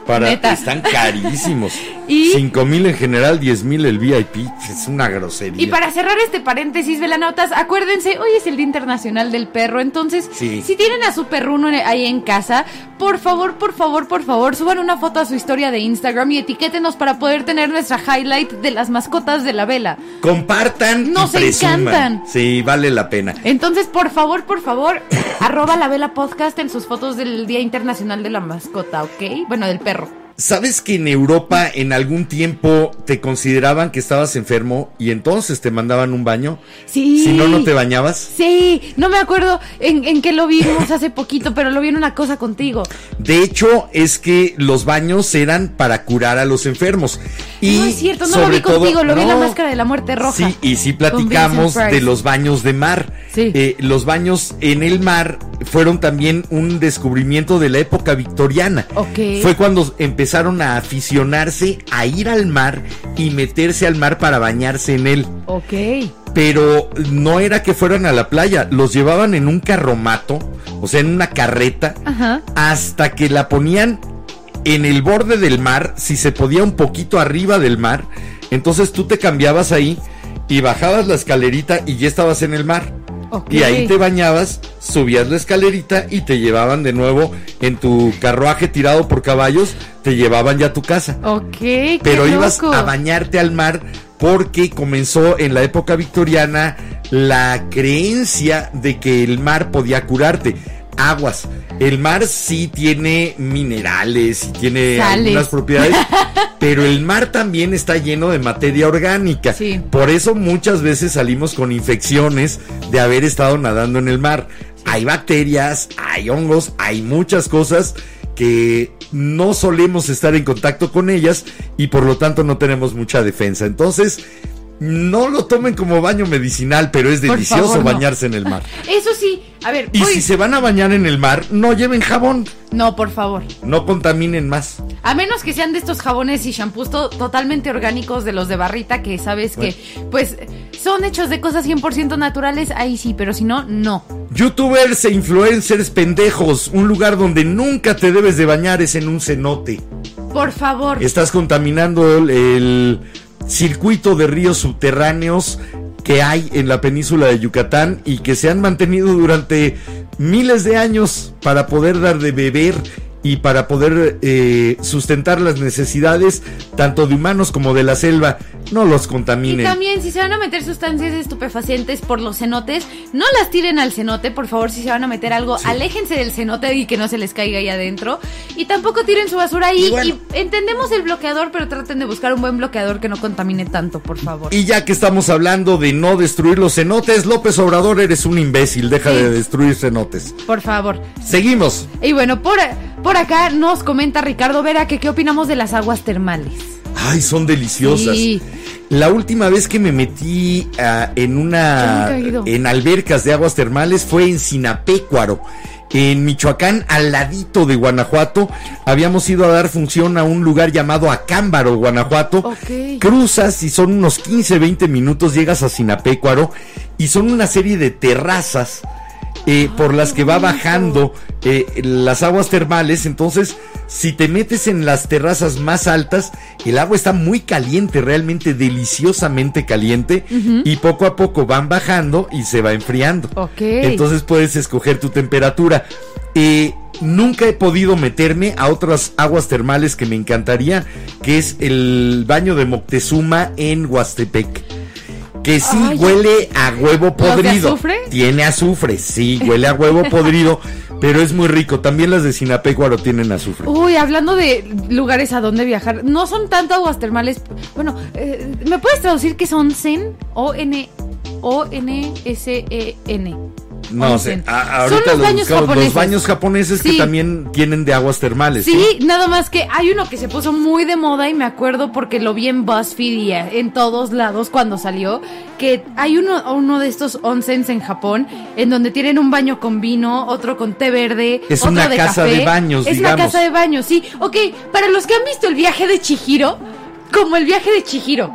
Para, Neta. están carísimos. Y- Cinco mil en general, 10 mil el VIP. Es una grosería. Y para cerrar este paréntesis, velanautas, acuérdense, hoy es el Día Internacional del Perro, entonces, Sí. si tienen a su perruno ahí en casa, por favor, por favor, por favor, suban una foto a su historia de Instagram y etiquétenos para poder tener nuestra highlight de las mascotas de la vela. Compartan Nos y presuman. encantan. Sí, vale la pena. Entonces, por favor, por favor, arroba la vela podcast en sus fotos del Día Internacional de la Mascota, ¿ok? Bueno, del perro. ¿Sabes que en Europa en algún tiempo te consideraban que estabas enfermo y entonces te mandaban un baño? Sí. Si no, no te bañabas. Sí, no me acuerdo en, en qué lo vimos hace poquito, pero lo vi en una cosa contigo. De hecho, es que los baños eran para curar a los enfermos. Y no es cierto, no lo vi contigo, lo vi en la máscara de la muerte roja. Sí, y sí platicamos de los baños de mar. Sí. Eh, los baños en el mar fueron también un descubrimiento de la época victoriana. Ok. Fue cuando empezaron a aficionarse a ir al mar y meterse al mar para bañarse en él. Ok. Pero no era que fueran a la playa, los llevaban en un carromato, o sea, en una carreta, Ajá. hasta que la ponían en el borde del mar, si se podía un poquito arriba del mar, entonces tú te cambiabas ahí y bajabas la escalerita y ya estabas en el mar. Y ahí te bañabas, subías la escalerita y te llevaban de nuevo en tu carruaje tirado por caballos, te llevaban ya a tu casa. Ok, qué Pero ibas loco. a bañarte al mar porque comenzó en la época victoriana la creencia de que el mar podía curarte. Aguas. El mar sí tiene minerales y tiene Sales. algunas propiedades, pero el mar también está lleno de materia orgánica. Sí. Por eso muchas veces salimos con infecciones de haber estado nadando en el mar. Hay bacterias, hay hongos, hay muchas cosas que no solemos estar en contacto con ellas y por lo tanto no tenemos mucha defensa. Entonces, no lo tomen como baño medicinal, pero es delicioso favor, no. bañarse en el mar. Eso sí, a ver, Y voy- si se van a bañar en el mar, no lleven jabón, No, por favor. no contaminen más. A menos que sean de estos jabones y shampoos to- totalmente orgánicos de los de barrita que sabes que, pues, son hechos de cosas 100% naturales, ahí sí, pero si no, no. Youtubers e influencers pendejos, un lugar donde nunca te debes de bañar es en un cenote. Por favor. Estás contaminando el, el circuito de ríos subterráneos que hay en la península de Yucatán y que se han mantenido durante miles de años para poder dar de beber y para poder eh, sustentar las necesidades tanto de humanos como de la selva. No los Y contaminen. también, si se van a meter sustancias estupefacientes por los cenotes, no las tiren al cenote, por favor, si se van a meter algo, aléjense del cenote y que no se les caiga ahí adentro. Y tampoco tiren su basura ahí. Y bueno. Y entendemos el bloqueador, pero traten de buscar un buen bloqueador que no contamine tanto, por favor. Y ya que estamos hablando de no destruir los cenotes, López Obrador, eres un imbécil, deja Sí. de destruir cenotes. Por favor. Seguimos. Y bueno, por, por acá nos comenta Ricardo Vera que qué opinamos de las aguas termales. Ay, son deliciosas. Sí. La última vez que me metí ah, en una en albercas de aguas termales fue en Sinapecuaro. En Michoacán, al ladito de Guanajuato, habíamos ido a dar función a un lugar llamado Acámbaro, Guanajuato. Ok. Cruzas y son unos 15, 20 minutos, llegas a Sinapecuaro y son una serie de terrazas eh, por las que va bajando eh, las aguas termales. Entonces, si te metes en las terrazas más altas, el agua está muy caliente, realmente deliciosamente caliente. Y poco a poco van bajando y se va enfriando. Entonces puedes escoger tu temperatura. Eh, nunca he podido meterme a otras aguas termales que me encantaría, que es el baño de Moctezuma en Huastepec. Que sí Ay, huele a huevo podrido. azufre? Tiene azufre, sí, huele a huevo podrido, pero es muy rico. También las de Sinapecuaro tienen azufre. Uy, hablando de lugares a donde viajar, no son tanto aguas termales. Bueno, eh, ¿me puedes traducir qué son Zen? O-N. O-N-S-E-N. No sé, a- Son ahorita los los, baños buscamos. japoneses. Los baños japoneses que también tienen de aguas termales. Sí, nada más que hay uno que se puso muy de moda y me acuerdo porque lo vi en BuzzFeed y en todos lados cuando salió, que hay uno, uno de estos onsens en Japón en donde tienen un baño con vino, otro con té verde, Es otro una de casa café. de baños, Es digamos. una casa de baños, sí. Ok, para los que han visto el viaje de Chihiro, como el viaje de Chihiro.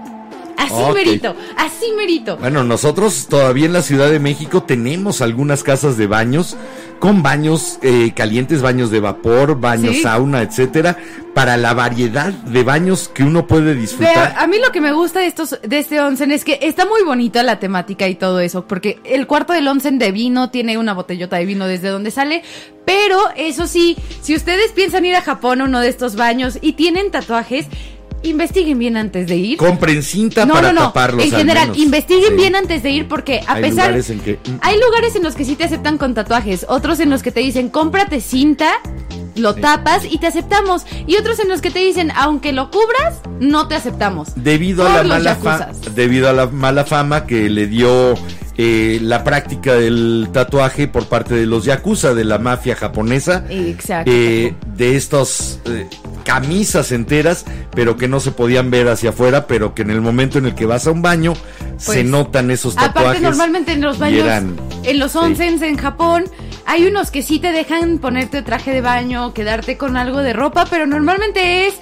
Así merito, así merito. Bueno, nosotros todavía en la Ciudad de México tenemos algunas casas de baños con baños eh, calientes, baños de vapor, baños Sí. sauna, etcétera, para la variedad de baños que uno puede disfrutar. A mí lo que me gusta de estos de este onsen es que está muy bonita la temática y todo eso, porque el cuarto del onsen de vino tiene una botellota de vino desde donde sale, pero eso sí, si ustedes piensan ir a Japón a uno de estos baños y tienen tatuajes, investiguen bien antes de ir. Compren cinta No, para no, no. taparlos. en al general, investiguen Sí. bien antes de ir porque a Hay pesar lugares en que- mm, hay lugares en los que sí te aceptan con tatuajes, otros en los que te dicen cómprate cinta, lo tapas y te aceptamos, y otros en los que te dicen aunque lo cubras no te aceptamos. Debido a la mala fa- yakuzas. debido a la mala fama que le dio eh, la práctica del tatuaje por parte de los yakuza de la mafia japonesa. Exacto. eh, de estas eh, camisas enteras, pero que no se podían ver hacia afuera, pero que en el momento en el que vas a un baño se Pues, notan esos tatuajes. Aparte, normalmente en los baños, eran- en los sí. onsens en Japón, hay unos que sí te dejan ponerte traje de baño, quedarte con algo de ropa, pero normalmente es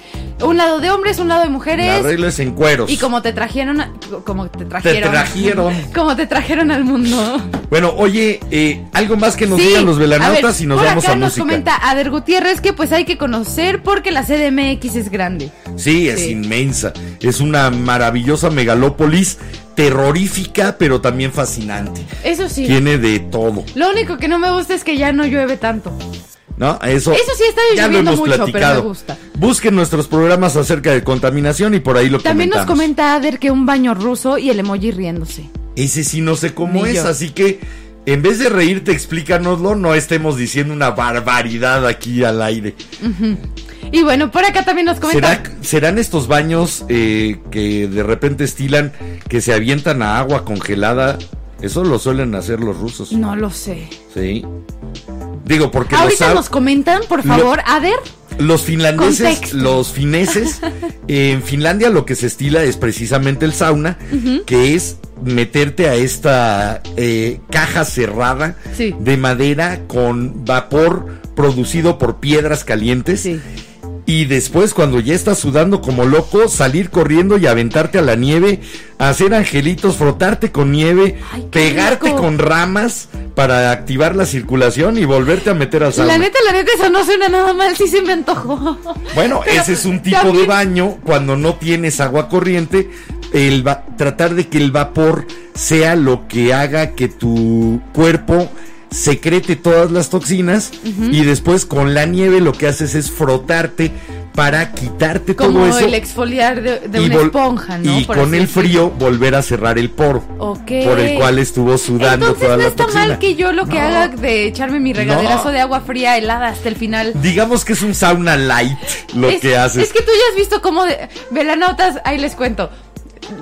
un lado de hombres, un lado de La mujeres. regla es en cueros. Y como te trajeron, como te trajeron, trajeron. como te trajeron al mundo. Bueno, oye, eh, algo más que nos Sí, digan los velanautas ver, y nos por vamos acá a nos música. comenta Ader Gutiérrez que pues hay que conocer porque la CDMX es grande. Sí, es Sí. inmensa. Es una maravillosa megalópolis, terrorífica, pero también fascinante. Eso sí. Tiene de todo, Lo único que no me gusta es que ya no llueve tanto. ¿no? Eso, Eso sí está ya lo lloviendo hemos mucho, pero me gusta. Busquen nuestros programas acerca de contaminación y por ahí lo También nos comenta Ader que un baño ruso y el emoji riéndose. Ese sí no sé cómo Ni es, yo. así que en vez de reírte, explícanoslo, no estemos diciendo una barbaridad aquí al aire. Y bueno, por acá también nos comenta. ¿Será, ¿Serán estos baños eh, que de repente estilan que se avientan a agua congelada? Eso lo suelen hacer los rusos. No lo sé. Sí. Digo, porque Ahorita nos comentan, por Lo- favor, Ader. Los finlandeses, Contexto. los fineses, en Finlandia lo que se estila es precisamente el sauna, que es meterte a esta eh, caja cerrada Sí. de madera con vapor producido por piedras calientes. Sí. Y después, cuando ya estás sudando como loco, salir corriendo y aventarte a la nieve, hacer angelitos, frotarte con nieve, Ay, pegarte rico. con ramas para activar la circulación y volverte a meter al sauna. La neta, la neta, eso no suena nada mal, sí se me antojó. Bueno, Pero ese es un tipo de baño cuando no tienes agua corriente, el va- tratar de que el vapor sea lo que haga que tu cuerpo secrete todas las toxinas y después con la nieve lo que haces es frotarte para quitarte Como todo eso el exfoliar de, de una esponja, ¿no? y Por con el frío volver a cerrar el poro Ok. por el cual estuvo sudando Entonces toda no la está toxina. mal que yo lo que No. haga de echarme mi regaderazo No. de agua fría helada hasta el final. Digamos que es un sauna light lo es, que haces. Es que tú ya has visto cómo de velanautas, ahí les cuento.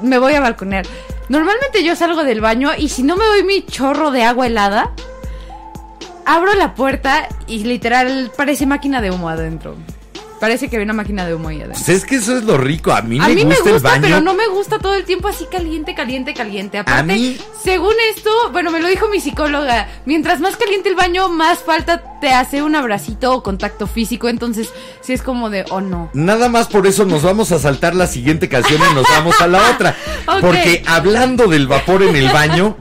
Me voy a balconear. Normalmente yo salgo del baño y si no me doy mi chorro de agua helada, abro la puerta y literal parece máquina de humo adentro. Parece que hay una máquina de humo ahí adentro. Pues es que eso es lo rico. A mí A me mí gusta, me el gusta, baño. pero no me gusta todo el tiempo así caliente, caliente, caliente. Aparte, mí- según esto, bueno, me lo dijo mi psicóloga, mientras más caliente el baño, más falta te hace un abracito o contacto físico. Entonces, sí es como de, oh no. Nada más por eso nos vamos a saltar la siguiente canción y nos vamos a la otra. Porque hablando del vapor en el baño,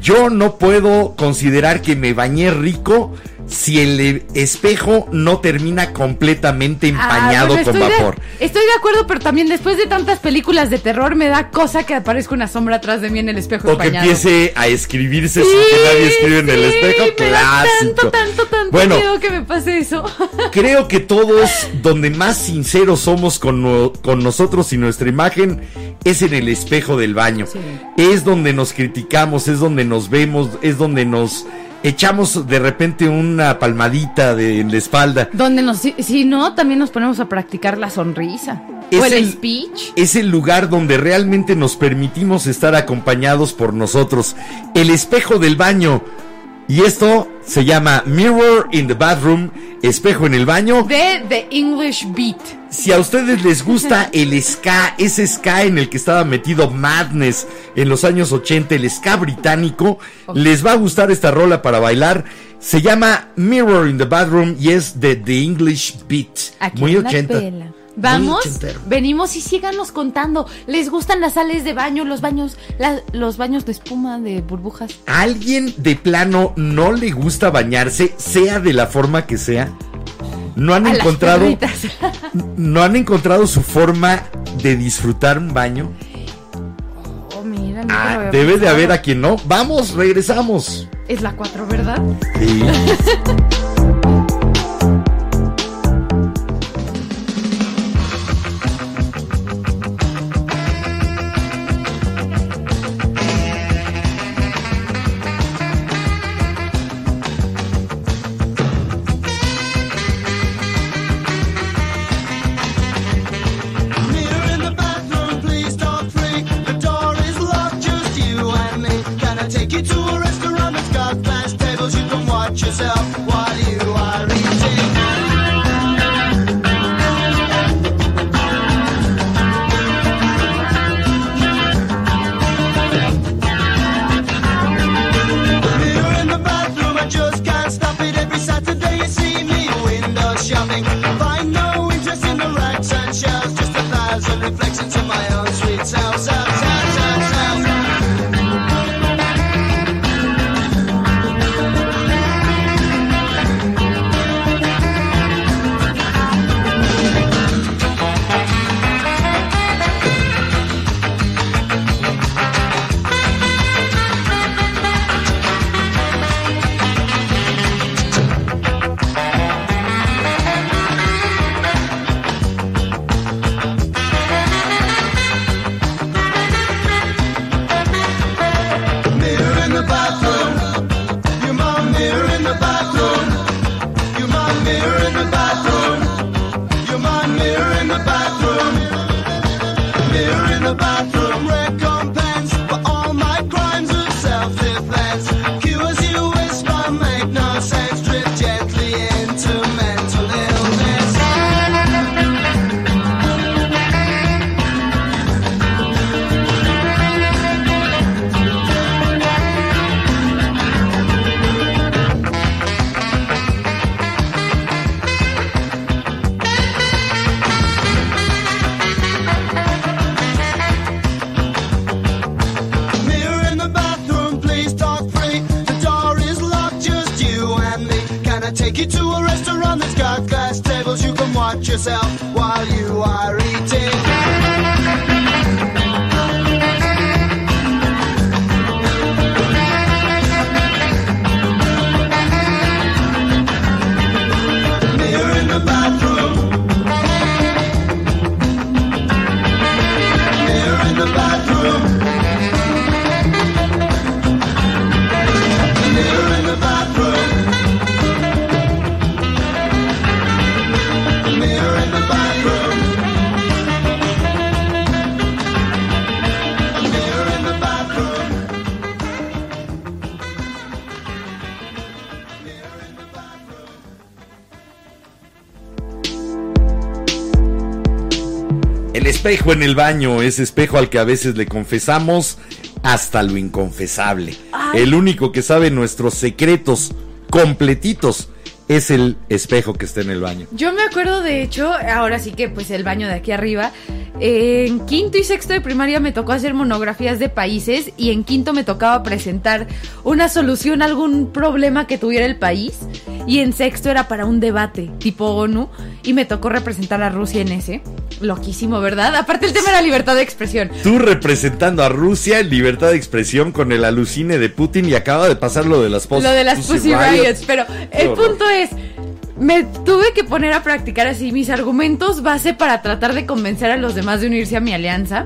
yo no puedo considerar que me bañé rico si el eh, espejo no termina completamente empañado Ah, bueno, con de- vapor. estoy de acuerdo, pero también después de tantas películas de terror me da cosa que aparezca una sombra atrás de mí en el espejo O que empañado. empiece a escribirse sin Sí, que nadie escriba en el espejo. Clásico. Tanto, tanto, tanto Bueno, miedo que me pase eso. creo que todos donde más sinceros somos con, no- con nosotros y nuestra imagen es en el espejo del baño. Sí. Es donde nos criticamos, es donde nos vemos, es donde nos echamos de repente una palmadita de, en la espalda. Donde nos, si, si no, también nos ponemos a practicar la sonrisa. Es o el, el- speech. Es el lugar donde realmente nos permitimos estar acompañados por nosotros. El espejo del baño. Y esto se llama Mirror in the Bathroom, espejo en el baño. De The English Beat. Si a ustedes les gusta el ska, ese ska en el que estaba metido Madness en los años 80, el ska británico, les va a gustar esta rola para bailar. Se llama Mirror in the Bathroom y es de The English Beat. Aquí Muy en la 80. pela. Vamos, venimos y síganos contando. ¿Les gustan las sales de baño, los baños, la- los baños de espuma, de burbujas? ¿A alguien de plano no le gusta bañarse, sea de la forma que sea? ¿No han A encontrado no han encontrado su forma de disfrutar un baño? Oh, mira, Ah, debe de haber a quien no. Vamos, regresamos. Es la 4, ¿verdad? Sí. espejo en el baño, ese espejo al que a veces le confesamos hasta lo inconfesable. El único que sabe nuestros secretos completitos es el espejo que está en el baño. Yo me acuerdo, de hecho, ahora sí que pues el baño de aquí arriba. En quinto y sexto de primaria me tocó hacer monografías de países y en quinto me tocaba presentar una solución a algún problema que tuviera el país y en sexto era para un debate tipo ONU y me tocó representar a Rusia en ese. Loquísimo, ¿verdad? Aparte el tema era libertad de expresión. Tú representando a Rusia en libertad de expresión con el alucine de Putin y acaba de pasar lo de las pos- Lo de las Pussy Riots, pero el punto es, me tuve que poner a practicar así mis argumentos base para tratar de convencer a los demás de unirse a mi alianza.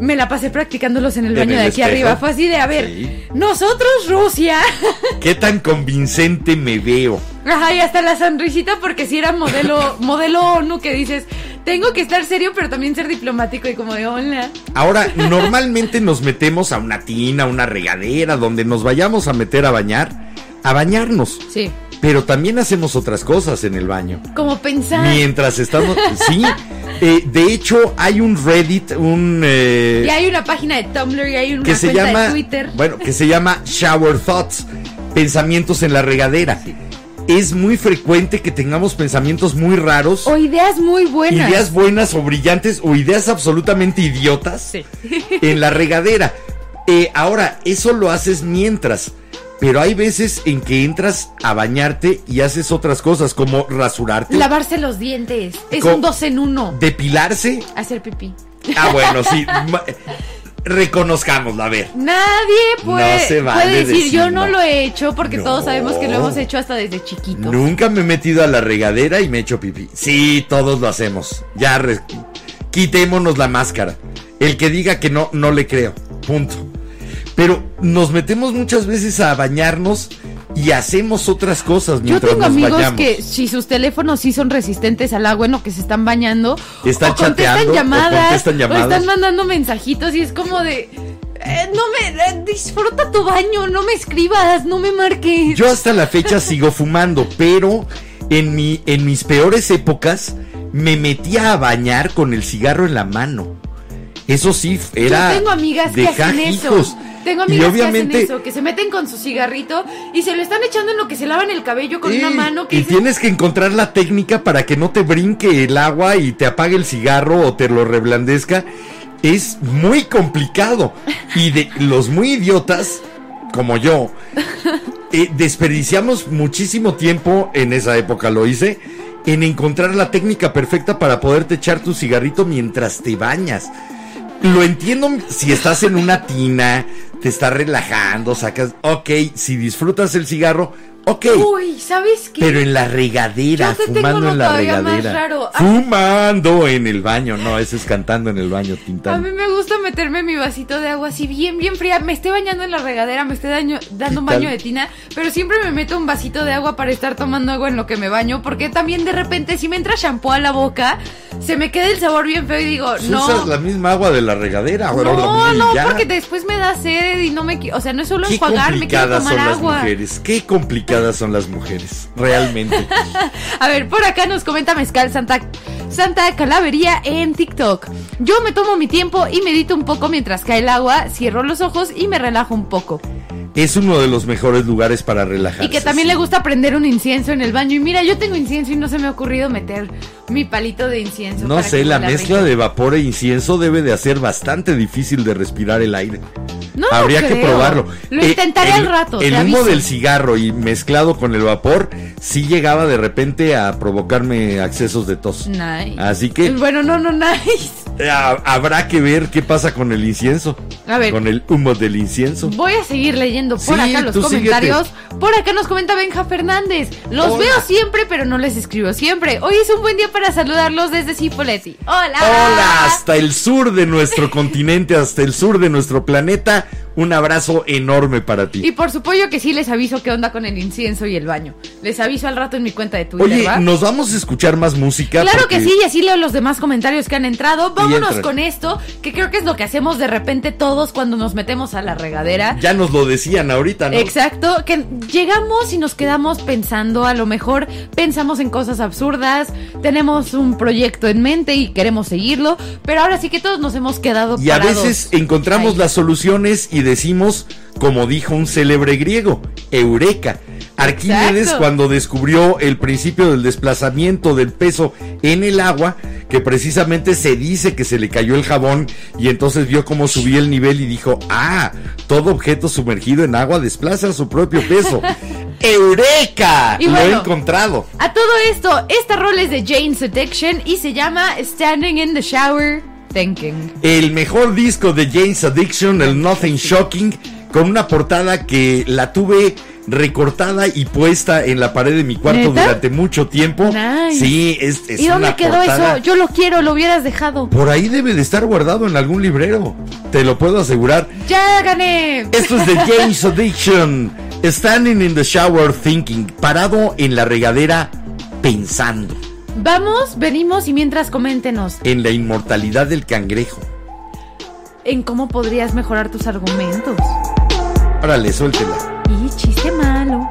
Me la pasé practicándolos en el ¿En baño el de aquí espejo? arriba. Fue así de, a ver, Sí. nosotros Rusia. ¿Qué tan convincente me veo? Ajá, y hasta la sonrisita porque si era modelo, modelo ONU que dices, tengo que estar serio pero también ser diplomático y como de hola. Ahora, normalmente nos metemos a una tina, a una regadera, donde nos vayamos a meter a bañar, a bañarnos. Sí, Pero también hacemos otras cosas en el baño. como pensar. Mientras estamos... Sí, eh, de hecho hay un Reddit, un... eh, Y hay una página de Tumblr y hay una que se llama... de Twitter. Bueno, que se llama Shower Thoughts, pensamientos en la regadera. Es muy frecuente que tengamos pensamientos muy raros. O ideas muy buenas. Ideas buenas o brillantes o ideas absolutamente idiotas Sí. en la regadera. Eh, ahora, eso lo haces mientras. Pero hay veces en que entras a bañarte y haces otras cosas, como rasurarte, Lavarse los dientes. Es un dos en uno. depilarse. Hacer pipí. Ah, bueno, sí. Reconozcámoslo, a ver. Nadie puede, No se vale puede decir, decir yo no no. lo he hecho porque No. todos sabemos que lo hemos hecho hasta desde chiquito. Nunca me he metido a la regadera y me he hecho pipí. Sí, todos lo hacemos. Ya, re- quitémonos la máscara. El que diga que no, no le creo. Punto. Pero nos metemos muchas veces a bañarnos y hacemos otras cosas Yo mientras tengo nos amigos bañamos. que si sus teléfonos sí son resistentes al agua en lo que se están bañando, Están o contestan llamadas. o están mandando mensajitos y es como de eh, no me eh, disfruta tu baño, no me escribas, no me marques. Yo hasta la fecha sigo fumando, pero en, mi, en mis peores épocas me metía a bañar con el cigarro en la mano. Eso sí, era. Yo tengo amigas de que hacen eso. Tengo Y amigas obviamente- que hacen eso, que se meten con su cigarrito y se lo están echando en lo que se lavan el cabello con una mano que y tienes que encontrar la técnica para que no te brinque el agua y te apague el cigarro o te lo reblandezca. Es muy complicado. Y de los muy idiotas, como yo, eh, desperdiciamos muchísimo tiempo, en esa época lo hice, en encontrar la técnica perfecta para poderte echar tu cigarrito mientras te bañas. Lo entiendo si estás en una tina, te estás relajando, sacas, ok, si disfrutas el cigarro, ok. Uy, ¿sabes qué? Pero en la regadera, te tengo fumando en la regadera. raro. Fumando en el baño, no, ese es cantando en el baño, A mí tintando. me gusta meterme mi vasito de agua así bien, bien fría. Me esté bañando en la regadera, me esté daño- dando un baño de tina, pero siempre me meto un vasito de agua para estar tomando agua en lo que me baño, porque también de repente si me entra shampoo a la boca, se me queda el sabor bien feo y digo, Pues no. Usas la misma agua de la regadera, No, no, ya. porque después me da sed y no me O sea, no es solo enjuagar, me quiero tomar son las agua. mujeres, qué son las mujeres, realmente. A ver, por acá nos comenta Mezcal Santa, Santa Calavería en TikTok. Yo me tomo mi tiempo y medito un poco mientras cae el agua, cierro los ojos y me relajo un poco. Es uno de los mejores lugares para relajarse. Y que también sí. le gusta prender un incienso en el baño. Y mira, yo tengo incienso y no se me ha ocurrido meter mi palito de incienso. No para sé, la mezcla de vapor e incienso debe de hacer bastante difícil de respirar el aire. No Habría que probarlo. Lo Eh, intentaré el- al rato, El humo del cigarro y mezclado con el vapor sí llegaba de repente a provocarme accesos de tos. Nice. Así que Bueno, no, no, nice. Eh, ha- habrá que ver qué pasa con el incienso. A ver. Con el humo del incienso. Voy a seguir leyendo por Sí, acá los comentarios. Por acá nos comenta Benja Fernández. Los Hola. veo siempre, pero no les escribo siempre. Hoy es un buen día para saludarlos desde Cipoletti. Hola. Hola, hasta el sur de nuestro continente, hasta el sur de nuestro planeta. Un abrazo enorme para ti. Y por supuesto que sí les aviso qué onda con el incienso y el baño. Les aviso al rato en mi cuenta de Twitter, Oye, ¿va? nos vamos a escuchar más música. Claro porque- que sí, y así leo los demás comentarios que han entrado. Vámonos con esto, que creo que es lo que hacemos de repente todos cuando nos metemos a la regadera. Ya nos lo decían ahorita, ¿no? Exacto, que llegamos y nos quedamos pensando, a lo mejor pensamos en cosas absurdas, tenemos un proyecto en mente y queremos seguirlo, pero ahora sí que todos nos hemos quedado Y a veces encontramos las soluciones y decimos, como dijo un célebre griego, Eureka. Arquímedes Exacto. cuando descubrió el principio del desplazamiento del peso en el agua, que precisamente se dice que se le cayó el jabón y entonces vio cómo subía el nivel y dijo, ah, todo objeto sumergido en agua desplaza su propio peso. ¡Eureka! Y Lo he encontrado. A todo esto, esta rol es de Jane's Addiction y se llama Standing in the Shower Thinking. El mejor disco de Jane's Addiction, el Nothing Shocking, con una portada que la tuve recortada y puesta en la pared de mi cuarto ¿Neta? durante mucho tiempo. Nice. Sí, es, es ¿Y dónde una quedó portada- eso? Yo lo quiero, lo hubieras dejado. Por ahí debe de estar guardado en algún librero. Te lo puedo asegurar. Ya gané. Esto es de Jane's Addiction. Standing in the shower thinking. Parado en la regadera pensando Vamos, venimos y mientras coméntenos en la inmortalidad del cangrejo. en cómo podrías mejorar tus argumentos. Órale, suéltela. Y chiste malo.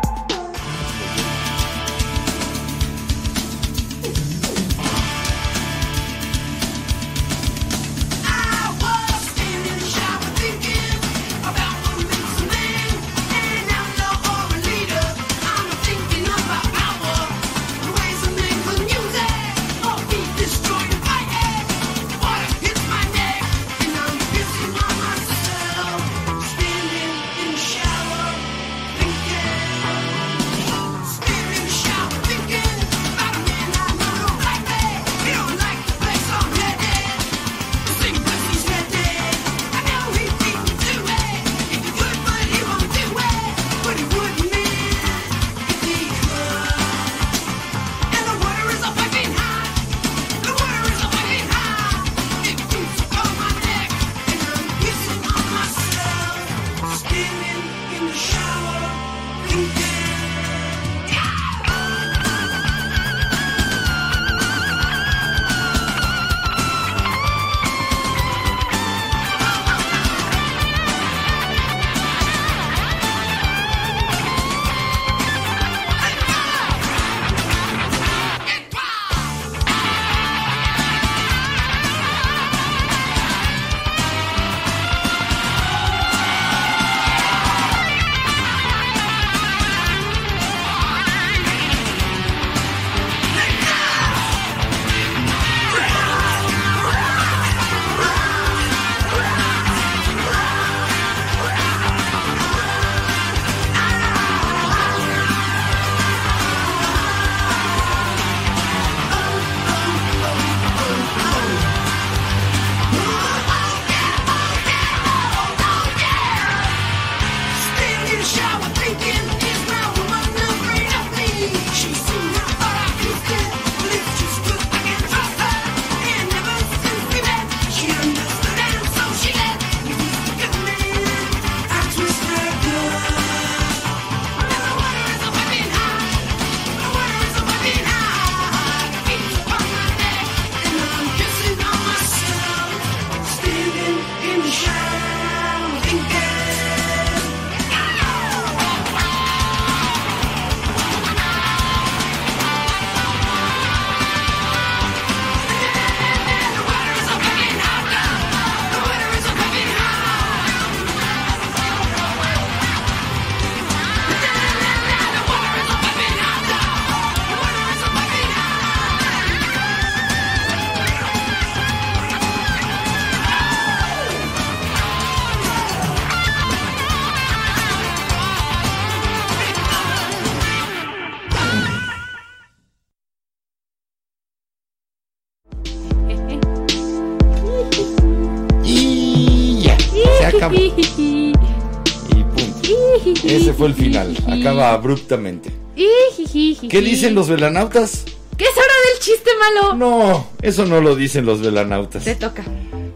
Final. Acaba abruptamente. ¿Qué dicen los velanautas? ¿Qué es hora del chiste malo? No, eso no lo dicen los velanautas. Te toca.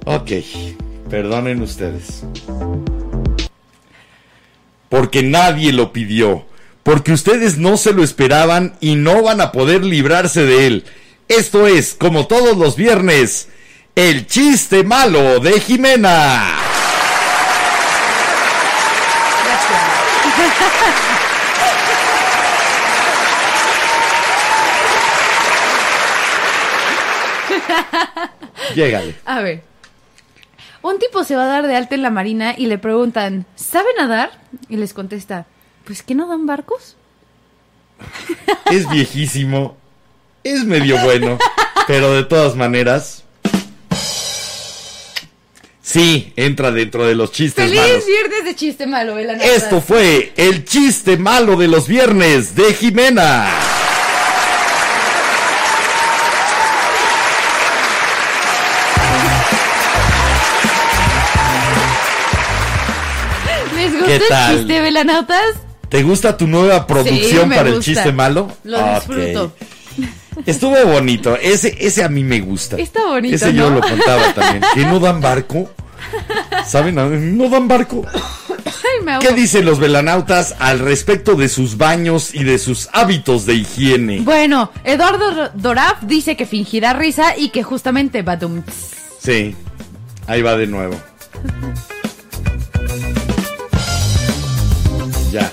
Ok, perdonen ustedes. Porque nadie lo pidió. Porque ustedes no se lo esperaban y no van a poder librarse de él. Esto es, como todos los viernes, el chiste malo de Jimena. Llégale. A ver. Un tipo se va a dar de alta en la marina y le preguntan, ¿sabe nadar? Y les contesta, pues que no dan barcos. Es viejísimo. Es medio bueno. Pero de todas maneras. Sí, entra dentro de los chistes Feliz malos. viernes de chiste malo. Esto fue el chiste malo de los viernes de Jimena. ¿Les gusta ¿Qué el chiste? ¿Te gusta tu nueva producción para el chiste malo? Lo disfruto. Estuvo bonito. Ese, ese a mí me gusta. Está bonito, Ese yo lo contaba también. ¿Que no dan barco? ¿Saben? No dan barco. Ay. ¿Qué dicen los velanautas al respecto de sus baños y de sus hábitos de higiene? Bueno, Eduardo Doraf dice que fingirá risa y que justamente badum. Sí, ahí va de nuevo. Ya.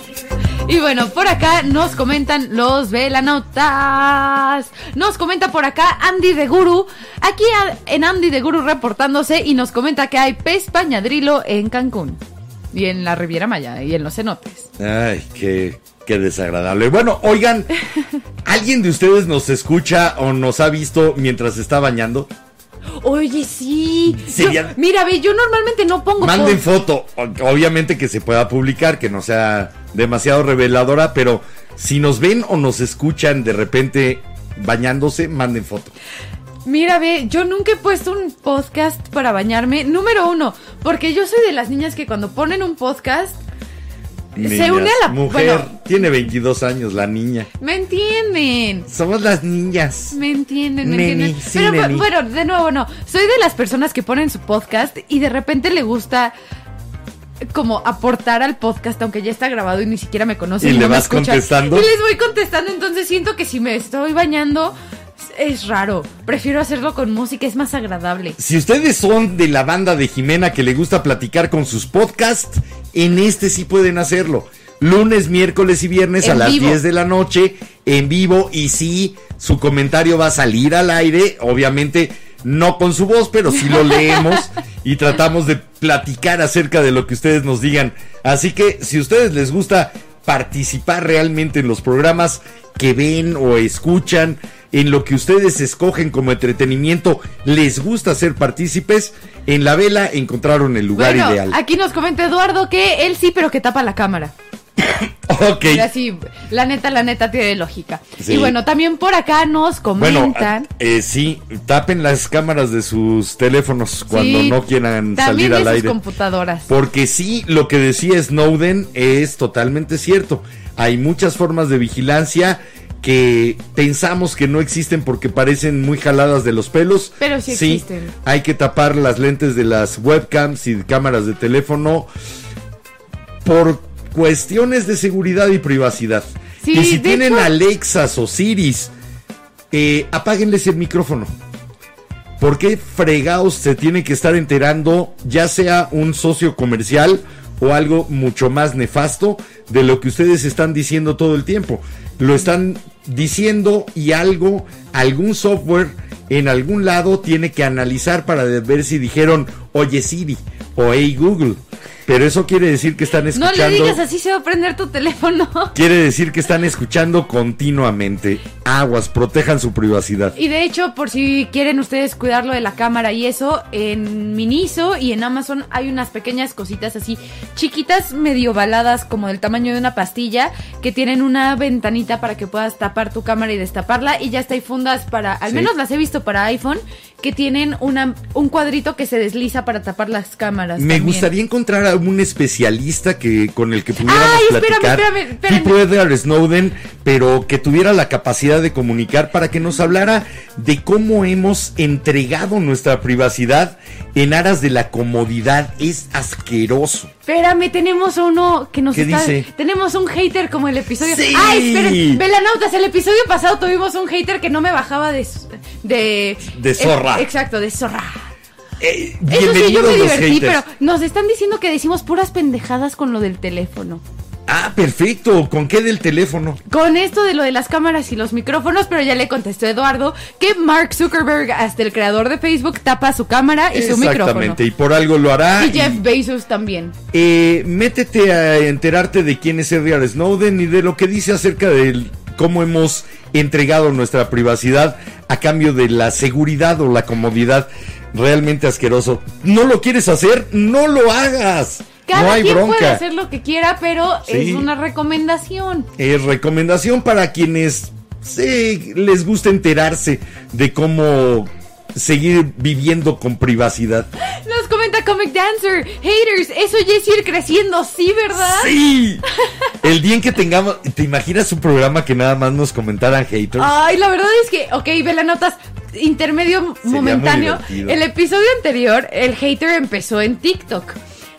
Y bueno, por acá nos comentan los velanautas. Nos comenta por acá Andy de Guru. Aquí en Andy de Guru reportándose y nos comenta que hay pez pañadrilo en Cancún. Y en la Riviera Maya y en los cenotes. Ay, qué, qué desagradable. Bueno, oigan, ¿alguien de ustedes nos escucha o nos ha visto mientras está bañando? Oye, sí. Sería- Yo- mira, ve, yo normalmente no pongo Manden foto, obviamente que se pueda publicar, que no sea demasiado reveladora, pero si nos ven o nos escuchan de repente bañándose, manden foto. Mira, ve, yo nunca he puesto un podcast para bañarme. Número uno, porque yo soy de las niñas que cuando ponen un podcast se une a la mujer. Bueno, Tiene 22 años la niña. me entienden. Somos las niñas. Me entienden, me Neni, entienden. sí, Pero neni. bueno, de nuevo no. Soy de las personas que ponen su podcast y de repente le gusta como aportar al podcast aunque ya está grabado y ni siquiera me conocen. ¿Y le no vas contestando? Y les voy contestando, entonces siento que si me estoy bañando es raro. Prefiero hacerlo con música, es más agradable. Si ustedes son de la banda de Jimena que le gusta platicar con sus podcasts, en este sí pueden hacerlo. Lunes, miércoles y viernes a las vivo. 10 de la noche, en vivo. Y sí, su comentario va a salir al aire, obviamente no con su voz, pero sí lo leemos y tratamos de platicar acerca de lo que ustedes nos digan. Así que si a ustedes les gusta participar realmente en los programas que ven o escuchan, en lo que ustedes escogen como entretenimiento, les gusta ser partícipes, en la vela encontraron el lugar bueno, ideal. aquí nos comenta Eduardo que él sí, pero que tapa la cámara. Ok. Y así, la neta, la neta tiene lógica. Sí. Y bueno, también por acá nos Bueno, comentan. eh, sí, tapen las cámaras de sus teléfonos cuando Sí, no quieran salir de al sus aire. computadoras. Porque sí, lo que decía Snowden es totalmente cierto. Hay muchas formas de vigilancia que pensamos que no existen porque parecen muy jaladas de los pelos. Pero sí existen. Hay que tapar las lentes de las webcams y cámaras de teléfono por cuestiones de seguridad y privacidad. Sí, y si tienen hecho- Alexas o Siris, eh, apáguenles el micrófono. ¿Por qué fregados se tiene que estar enterando, ya sea un socio comercial o algo mucho más nefasto, de lo que ustedes están diciendo todo el tiempo? Lo están diciendo y algo, algún software en algún lado tiene que analizar para ver si dijeron, oye Siri o hey Google. Pero eso quiere decir que están No escuchando. le digas así, se va a prender tu teléfono. Quiere decir que están escuchando continuamente. Aguas, protejan su privacidad. Y de hecho, por si quieren ustedes cuidarlo de la cámara y eso, en Miniso y en Amazon hay unas pequeñas cositas así chiquitas, medio baladas, como del tamaño de una pastilla, que tienen una ventanita para que puedas tapar tu cámara y destaparla. Y ya está hay fundas para, al Sí. menos las he visto para iPhone, que tienen una, un cuadrito que se desliza para tapar las cámaras. Me también. gustaría encontrar a un especialista que con el que pudiéramos Ay, platicar, espérame, espérame. tipo Edward Snowden, pero que tuviera la capacidad de comunicar para que nos hablara de cómo hemos entregado nuestra privacidad en aras de la comodidad. Es asqueroso. Espérame, tenemos uno que nos ¿Qué está. dice? Tenemos un hater como el episodio. Sí. ¡Ay, esperen! Velanautas, el episodio pasado tuvimos un hater que no me bajaba de. De, De zorra. Eh, exacto, de zorra. Eh, Eso sí, yo me divertí, pero nos están diciendo que decimos puras pendejadas con lo del teléfono. Ah, perfecto. ¿Con qué del teléfono? Con esto de lo de las cámaras y los micrófonos, pero ya le contestó Eduardo que Mark Zuckerberg, hasta el creador de Facebook, tapa su cámara y su micrófono. Exactamente, y por algo lo hará. Y Jeff Bezos también. Eh, métete a enterarte de quién es Edward Snowden y de lo que dice acerca de cómo hemos entregado nuestra privacidad a cambio de la seguridad o la comodidad. Realmente asqueroso. ¿No lo quieres hacer? No lo hagas. Cada no hay quien bronca. puede hacer lo que quiera, pero Sí. es una recomendación. Es recomendación para quienes sí, les gusta enterarse de cómo seguir viviendo con privacidad. Comic Dancer. Haters, eso ya es ir creciendo, sí, ¿verdad? Sí. El día en que tengamos, ¿te imaginas un programa que nada más nos comentaran haters? Ay, la verdad es que, ok, ve las notas intermedio Sería momentáneo. El episodio anterior, el hater empezó en TikTok.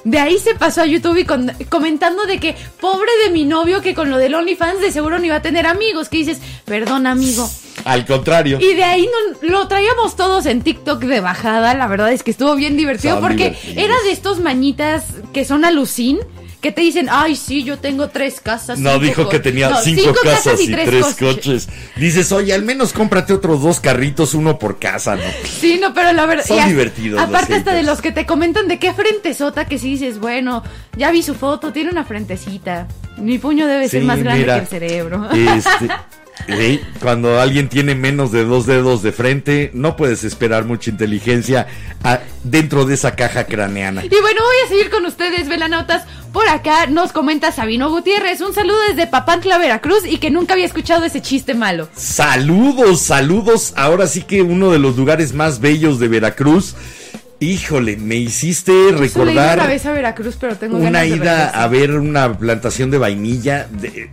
De ahí se pasó a YouTube y con- comentando de que pobre de mi novio que con lo del OnlyFans de seguro no iba a tener amigos. Que dices, perdón amigo. Al contrario. Y de ahí no- lo traíamos todos en TikTok de bajada. La verdad es que estuvo bien divertido Son porque era de estos mañitas que son alucin. Que te dicen, ay, sí, yo tengo tres casas. No, dijo que tenía No, cinco, casas y tres, coches. coches. Dices, oye, al menos cómprate otros dos carritos, uno por casa, ¿no? Sí, no, pero la verdad. Son divertidos Aparte, hasta de los que te comentan de qué frentezota que si dices, bueno, ya vi su foto, tiene una frentecita. Mi puño debe ser más grande mira, que el cerebro. Este, sí, cuando alguien tiene menos de dos dedos de frente, no puedes esperar mucha inteligencia ah, dentro de esa caja craneana. Y bueno, voy a seguir con ustedes, velanautas. Por acá nos comenta Sabino Gutiérrez. Un saludo desde Papantla, Veracruz, y que nunca había escuchado ese chiste malo. Saludos, saludos. Ahora sí que uno de los lugares más bellos de Veracruz. Híjole, me hiciste ido una recordar vez a Veracruz, pero tengo una ganas de ida a ver una plantación de vainilla. de-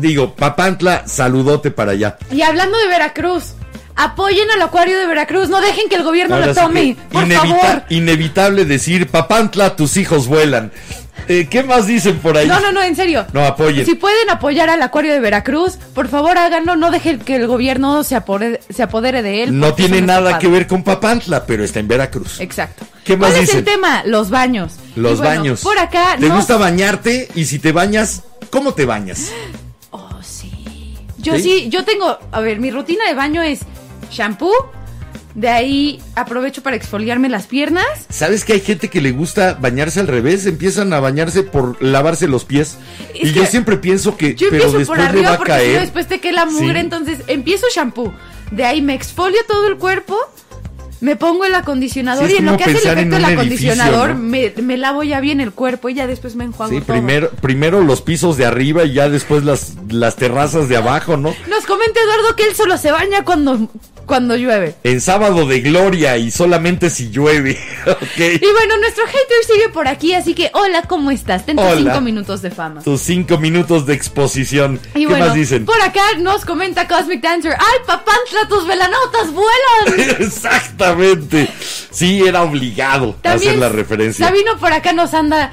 digo, Papantla, saludote para allá. Y hablando de Veracruz, apoyen al acuario de Veracruz. No dejen que el gobierno Ahora lo tome. Por inevita- favor. Inevitable decir, Papantla, tus hijos vuelan. Eh, ¿Qué más dicen por ahí? No, no, no, en serio. No, apoyen. Si pueden apoyar al acuario de Veracruz, por favor háganlo. No dejen que el gobierno se apodere, se apodere de él. No tiene nada que ver con Papantla, pero está en Veracruz. Exacto. ¿Qué más ¿Cuál es dicen? el tema? Los baños. Los bueno, baños. Por acá ¿Te no. gusta bañarte? Y si te bañas, ¿cómo te bañas? Yo ¿Sí? ¿Sí? yo tengo. A ver, mi rutina de baño es shampoo. De ahí aprovecho para exfoliarme las piernas. ¿Sabes que hay gente que le gusta bañarse al revés? Empiezan a bañarse por lavarse los pies. Es y yo siempre pienso que, Yo pero empiezo después por va arriba a porque si no caer. después te queda la mugre. Sí. Entonces empiezo shampoo. De ahí me exfolio todo el cuerpo. Me pongo el acondicionador Sí, y en lo que hace el efecto del edificio, acondicionador ¿no? me, me lavo ya bien el cuerpo y ya después me enjuago Sí, todo. primero, primero los pisos de arriba y ya después las, las terrazas de abajo, ¿no? Nos comenta Eduardo que él solo se baña cuando, cuando llueve. En sábado de gloria y solamente si llueve. ok. Y bueno, nuestro hater sigue por aquí, así que hola, ¿cómo estás? Ten tus cinco minutos de fama. Tus cinco minutos de exposición. Y ¿Qué bueno, más dicen? por acá nos comenta Cosmic Dancer. ¡Ay, papantla, tus velanotas vuelan! Exactamente. Sí, era obligado a hacer la referencia. Sabino por acá nos anda.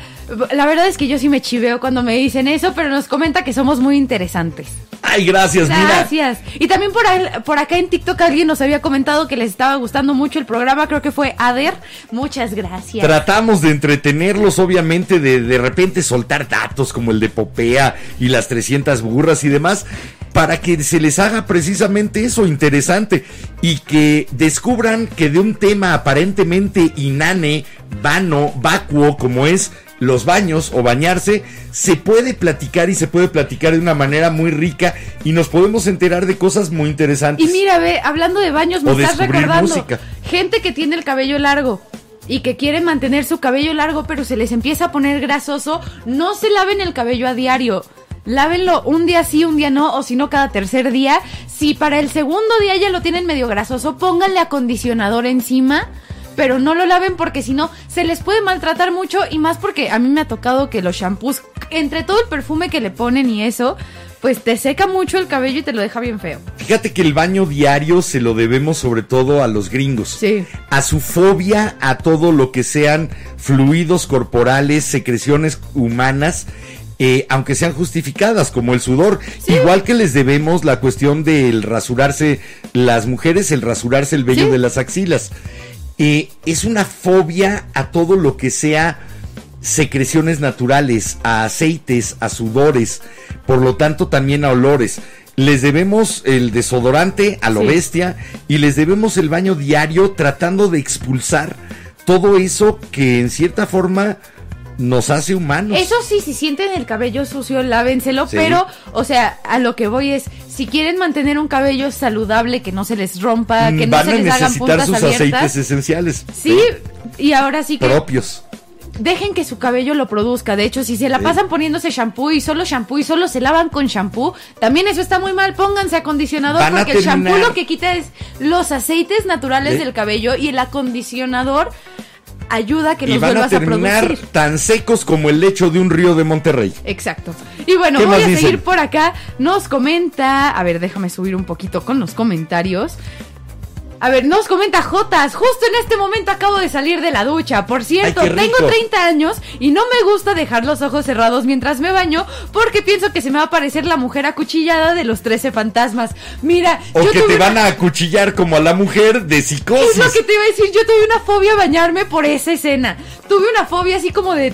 La verdad es que yo sí me chiveo cuando me dicen eso, pero nos comenta que somos muy interesantes. Ay, gracias, mira. Gracias. Y también por, ahí- por acá en TikTok alguien nos había comentado que les estaba gustando mucho el programa, creo que fue Ader. Muchas gracias. Tratamos de entretenerlos, obviamente, de de repente soltar datos como el de Popea y las 300 burras y demás, para que se les haga precisamente eso interesante y que descubran que de un tema aparentemente inane, vano, vacuo, como es los baños o bañarse, se puede platicar y se puede platicar de una manera muy rica y nos podemos enterar de cosas muy interesantes. Y mira, ve, hablando de baños, me O estás recordando. música. Gente que tiene el cabello largo y que quiere mantener su cabello largo, pero se les empieza a poner grasoso, no se laven el cabello a diario. lávenlo un día sí, un día no, o si no, cada tercer día. Si para el segundo día ya lo tienen medio grasoso, pónganle acondicionador encima. Pero no lo laven porque si no se les puede maltratar mucho y más porque a mí me ha tocado que los shampoos, entre todo el perfume que le ponen y eso, pues te seca mucho el cabello y te lo deja bien feo. Fíjate que el baño diario se lo debemos sobre todo a los gringos. Sí. A su fobia a todo lo que sean fluidos corporales, secreciones humanas. eh, aunque sean justificadas, como el sudor. Igual que les debemos la cuestión del rasurarse, las mujeres, el rasurarse el vello Sí. de las axilas. Eh, es una fobia a todo lo que sea secreciones naturales, a aceites, a sudores, por lo tanto también a olores. Les debemos el desodorante a lo Sí. bestia y les debemos el baño diario tratando de expulsar todo eso que en cierta forma nos hace humanos. Eso sí, si sienten el cabello sucio, lávenselo, Sí. pero, o sea, a lo que voy es, si quieren mantener un cabello saludable, que no se les rompa, que Mm, no Van se les hagan necesitar puntas sus abiertas. aceites esenciales. Sí, y ahora sí que Propios. dejen que su cabello lo produzca. De hecho, si se la pasan poniéndose shampoo y solo shampoo y solo se lavan con shampoo, también eso está muy mal. Pónganse acondicionador Van porque el shampoo lo que quita es los aceites naturales ¿Eh? del cabello y el acondicionador ayuda a que Y los van a vuelvas a, terminar producir. tan secos como el lecho de un río de Monterrey. Exacto. Y bueno, ¿Qué voy a dicen? seguir por acá. Nos comenta, a ver, déjame subir un poquito con los comentarios. A ver, nos comenta Jotas, justo en este momento acabo de salir de la ducha. Por cierto, Ay, tengo 30 años y no me gusta dejar los ojos cerrados mientras me baño porque pienso que se me va a aparecer la mujer acuchillada de los 13 fantasmas. Mira, O yo que te van a acuchillar como a la mujer de psicosis. es lo que te iba a decir, yo tuve una fobia a bañarme por esa escena. Tuve una fobia así como de...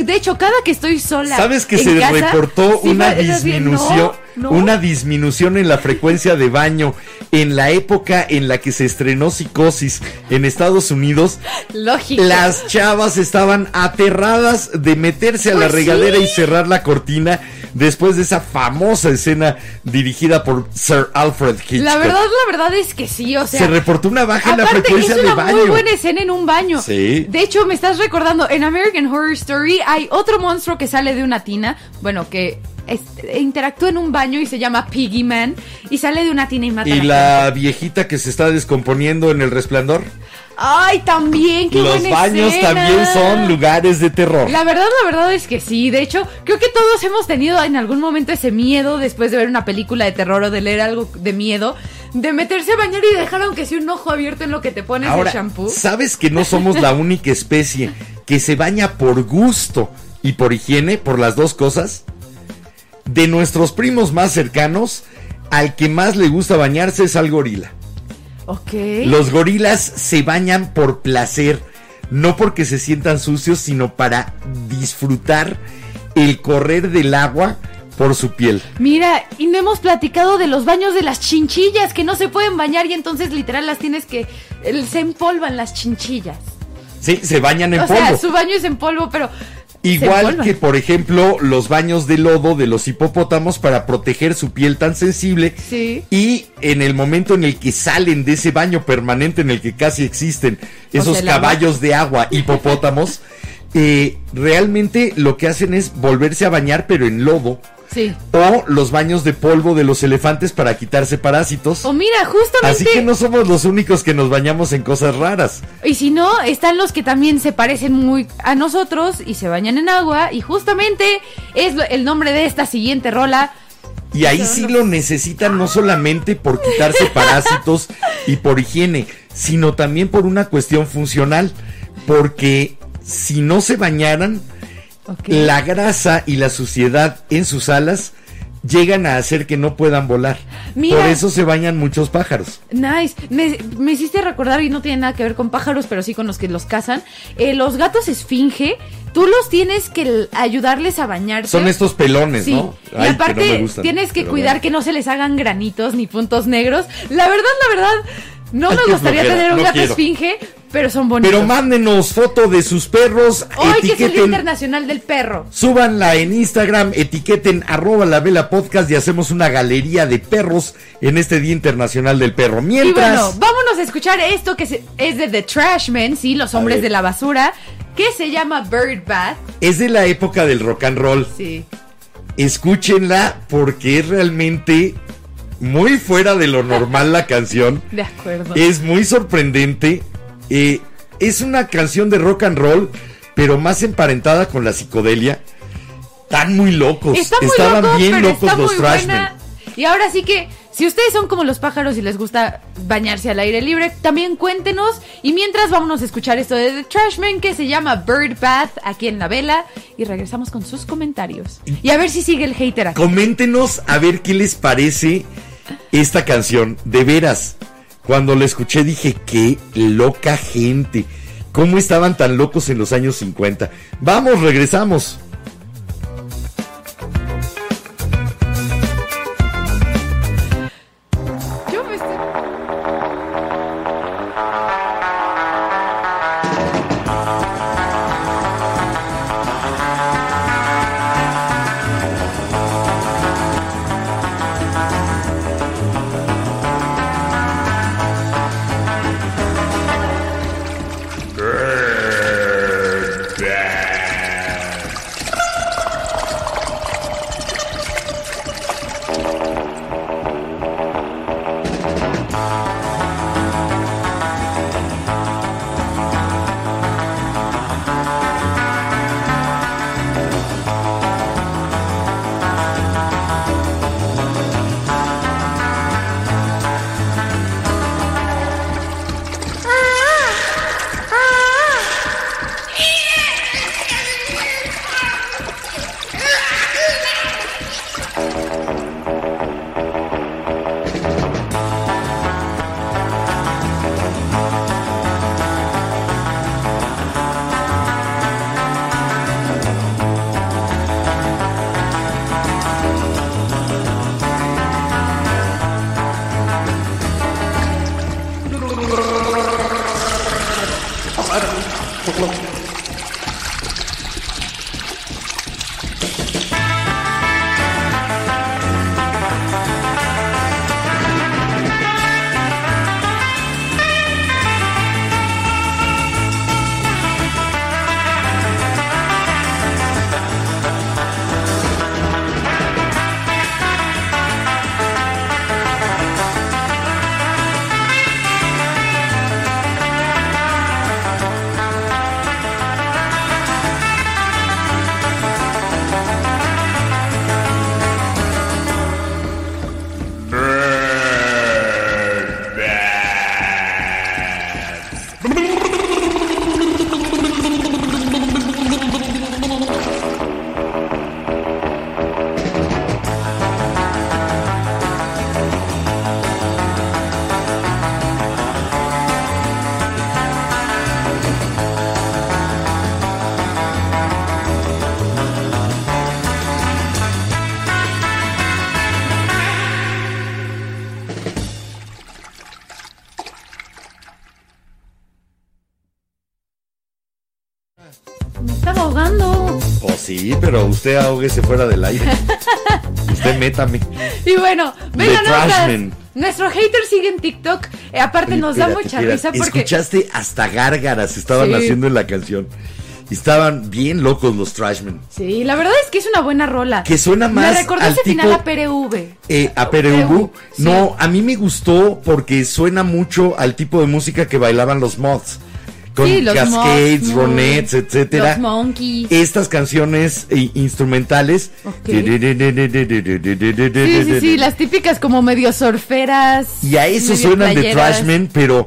De hecho, cada que estoy sola. ¿Sabes que se casa, reportó una disminución, no, no. una disminución en la frecuencia de baño en la época en la que se estrenó Psicosis en Estados Unidos? Lógico. Las chavas estaban aterradas de meterse a la Pues regadera sí. y cerrar la cortina después de esa famosa escena dirigida por Sir Alfred Hitchcock. La verdad, la verdad es que sí, o sea. se reportó una baja en la frecuencia es de una baño. muy buena escena en un baño. Sí. De hecho, me estás recordando, en American Horror Story hay otro monstruo que sale de una tina, bueno, que es- interactúa en un baño y se llama Piggy Man, y sale de una tina y mata Y la viejita que se está descomponiendo en el resplandor. Ay, también, qué Los buena baños escena. también son lugares de terror. La verdad, la verdad es que sí. De hecho, creo que todos hemos tenido en algún momento ese miedo después de ver una película de terror o de leer algo de miedo, de meterse a bañar y dejar aunque sea un ojo abierto en lo que te pones Ahora, el shampoo. ¿sabes que no somos la única especie que se baña por gusto y por higiene, por las dos cosas? De nuestros primos más cercanos, al que más le gusta bañarse es al gorila. Ok. Los gorilas se bañan por placer, no porque se sientan sucios, sino para disfrutar el correr del agua por su piel. Mira, y no hemos platicado de los baños de las chinchillas que no se pueden bañar y entonces literal las tienes que se empolvan las chinchillas. Sí, se bañan en o polvo. sea, su baño es en polvo, pero Igual que, por ejemplo, los baños de lodo de los hipopótamos para proteger su piel tan sensible. Sí. Y en el momento en el que salen de ese baño permanente en el que casi existen esos agua. caballos de agua hipopótamos, eh, realmente lo que hacen es volverse a bañar pero en lodo. Sí. O los baños de polvo de los elefantes para quitarse parásitos. O mira, justamente Así que no somos los únicos que nos bañamos en cosas raras. Y si no, están los que también se parecen muy a nosotros y se bañan en agua. Y justamente es el nombre de esta siguiente rola. Y ahí sí lo necesitan no solamente por quitarse parásitos y por higiene, sino también por una cuestión funcional. Porque si no se bañaran, La grasa y la suciedad en sus alas llegan a hacer que no puedan volar. Mira. Por eso se bañan muchos pájaros. Nice. Me, me hiciste recordar, y no tiene nada que ver con pájaros, pero sí con los que los cazan. eh, los gatos esfinge, tú los tienes que ayudarles a bañarse. Son estos pelones, Sí, ¿no? y que aparte no me gustan, tienes que cuidar bueno. que no se les hagan granitos ni puntos negros. La verdad, la verdad, no me gustaría tener un no gato quiero. esfinge, pero son bonitos. Pero mándenos foto de sus perros, Hoy que es el Día Internacional del Perro. Súbanla en Instagram, etiqueten arroba la vela podcast y hacemos una galería de perros en este Día Internacional del Perro. Y Mientras, bueno, vámonos a escuchar esto que es de The Trashmen, sí, los hombres de la basura, que se llama Bird Bath. es de la época del rock and roll. Sí. escúchenla porque es realmente muy fuera de lo normal la canción. De acuerdo. Es muy sorprendente. Eh, es una canción de rock and roll, pero más emparentada con la psicodelia. Están muy locos. Está muy Estaban loco, bien locos los Trashmen. Y ahora sí que, si ustedes son como los pájaros y les gusta bañarse al aire libre, también cuéntenos. Y mientras vámonos a escuchar esto de The Trashman que se llama Bird Bath aquí en la vela. Y regresamos con sus comentarios. Y a ver si sigue el hater aquí. Coméntenos a ver qué les parece esta canción. De veras, cuando la escuché dije, qué loca gente. ¿Cómo estaban tan locos en los años 50? Vamos, regresamos. Pero usted ahóguese fuera del aire. usted métame. Y bueno, vengan. Trashman. Nuestro hater sigue en TikTok. Eh, aparte nos da Espérate, mucha espérate. risa porque Escuchaste hasta gárgaras estaban Sí. haciendo en la canción. Estaban bien locos los Trashmen. Sí, la verdad es que es una buena rola. Que suena más Me recordó al ese final a PRV. Eh, a PRV, Sí. no, a mí me gustó porque suena mucho al tipo de música que bailaban los mods. Con Sí, cascades, ronettes, etcétera. los Monkeys. Estas canciones eh, instrumentales. Ok. Sí, sí, sí, las típicas como medio surferas. Y a eso suenan de. Trashmen, pero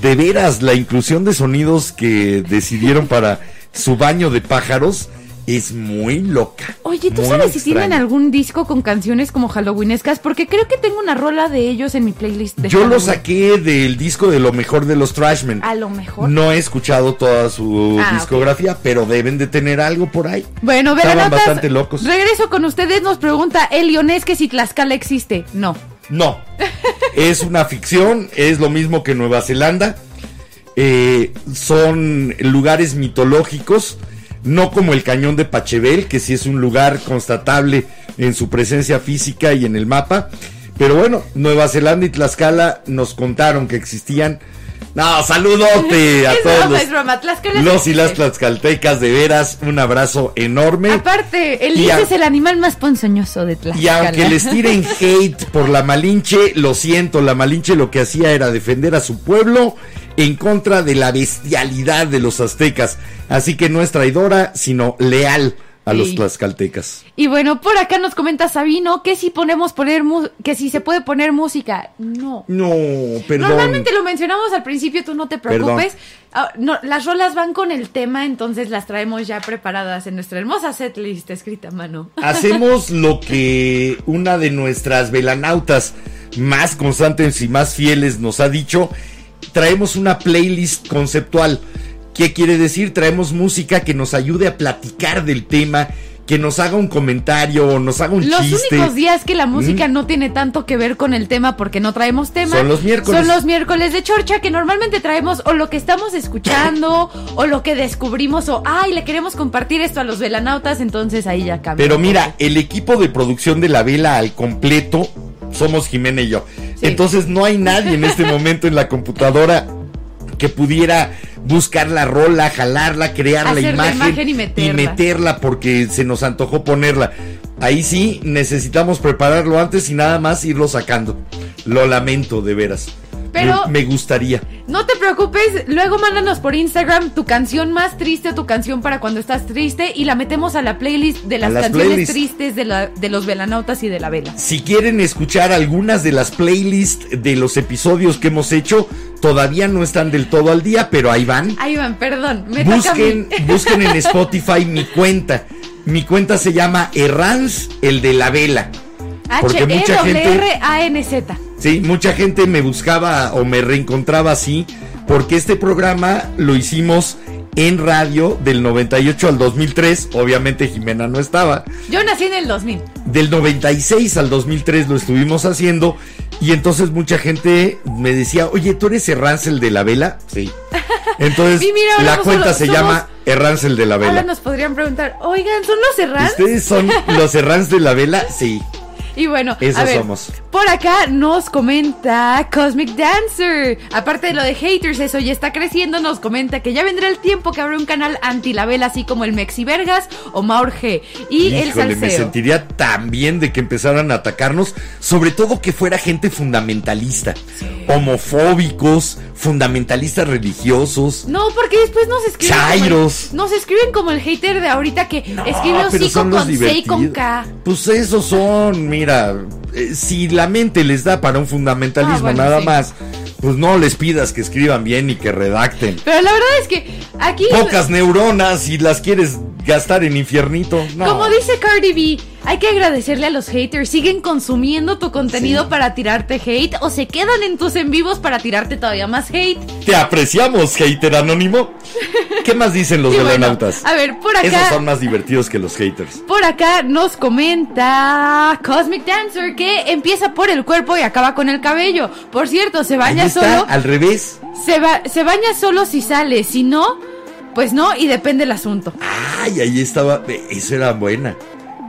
de veras la inclusión de sonidos que decidieron para su baño de pájaros es muy loca. Oye, ¿tú sabes si tienen algún disco con canciones como Halloweenescas? Porque creo que tengo una rola de ellos en mi playlist. De Yo lo Halloween. saqué del disco de lo mejor de los Trashmen. A lo mejor. No he escuchado toda su Ah, discografía, pero deben de tener algo por ahí. Bueno, Estaban bastante locos. Regreso con ustedes. Nos pregunta el Leonés que si Tlaxcala existe. No. No, es una ficción, es lo mismo que Nueva Zelanda. Eh, son lugares mitológicos, no como el cañón de Pachebel, que sí es un lugar constatable en su presencia física y en el mapa. Pero bueno, Nueva Zelanda y Tlaxcala nos contaron que existían No, saludote a todos los, es los y las tlaxcaltecas, de veras, un abrazo enorme. Aparte, el lince es el animal más ponzoñoso de Tlaxcala. Y aunque les tiren hate por la Malinche, lo siento, la Malinche lo que hacía era defender a su pueblo en contra de la bestialidad de los aztecas. Así que no es traidora, sino leal a los tlaxcaltecas. Y bueno, por acá nos comenta Sabino que si podemos poner mu- que si se puede poner música. No. No, perdón. Normalmente lo mencionamos al principio, tú no te preocupes. Ah, no, las rolas van con el tema, entonces las traemos ya preparadas en nuestra hermosa setlist escrita a mano. Hacemos lo que una de nuestras velanautas más constantes y más fieles nos ha dicho. Traemos una playlist conceptual. ¿Qué quiere decir? Traemos música que nos ayude a platicar del tema, que nos haga un comentario o nos haga un Los chiste. únicos días que la música Mm. no tiene tanto que ver con el tema porque no traemos tema Son los miércoles. Son los miércoles de chorcha que normalmente traemos o lo que estamos escuchando o lo que descubrimos o ay, le queremos compartir esto a los velanautas, entonces ahí ya cambia. Pero mira, el equipo de producción de la vela al completo somos Jimena y yo. Sí. Entonces no hay nadie en este momento en la computadora que pudiera buscar la rola, jalarla, crear la Hacer la imagen, imagen y meterla. meterla porque se nos antojó ponerla. Ahí sí necesitamos prepararlo antes y nada más irlo sacando. Lo lamento de veras. Pero- me, gustaría. No te preocupes, luego mándanos por Instagram tu canción más triste o tu canción para cuando estás triste y la metemos a la playlist de las, las canciones playlists. tristes de, la- de los velanautas y de la vela. Si quieren escuchar algunas de las playlists de los episodios que hemos hecho, todavía no están del todo al día, pero ahí van. Ahí van, perdón, me toca a Busquen, mí. busquen en Spotify mi cuenta. Mi cuenta se llama Errans, el de la vela. Porque mucha gente- H-E-R-R-A-N-Z. Sí, mucha gente me buscaba o me reencontraba así, porque este programa lo hicimos en radio del 98 al 2003. Obviamente Jimena no estaba. Yo nací en el 2000. Del 96 al 2003 lo estuvimos haciendo. Y entonces mucha gente me decía, oye, ¿tú eres Errancel de la Vela? Sí. Entonces mira, ahora la cuenta se somos- llama Errancel de la Ahora Vela. nos podrían preguntar, oigan, ¿son los Serrans? ¿Ustedes son los Errans de la Vela? Sí. Y bueno, Esos a ver, somos. por acá nos comenta Cosmic Dancer. Aparte de lo de haters, eso ya está creciendo. Nos comenta que ya vendrá el tiempo que habrá un canal anti la vela, así como el Mexi Vergas o Maur G. Y el Híjole, me salseo. sentiría tan bien de que empezaran a atacarnos, sobre todo que fuera gente fundamentalista, homofóbicos, fundamentalistas religiosos. No, porque después nos escriben. como el- Chairos. nos escriben como el hater de ahorita que escribe hocico son los con C y con K. Pues esos son, mira, eh, si la mente les da para un fundamentalismo Ah, bueno, nada sí. más, pues no les pidas que escriban bien y que redacten. Pero la verdad es que aquí. Pocas neuronas y las quieres gastar en infiernito. No. Como dice Cardi B, hay que agradecerle a los haters. Siguen consumiendo tu contenido Sí. para tirarte hate o se quedan en tus en vivos para tirarte todavía más hate. Te apreciamos, hater anónimo. ¿Qué más dicen los bueno, velanautas? a ver, por acá. Esos son más divertidos que los haters. Por acá nos comenta Cosmic Dancer que empieza por el cuerpo y acaba con el cabello. Por cierto, se Ahí baña está, solo. al revés. Se, ba- se baña solo si sale, si no, pues no, y depende el asunto. Ay, ahí estaba. Eso era buena.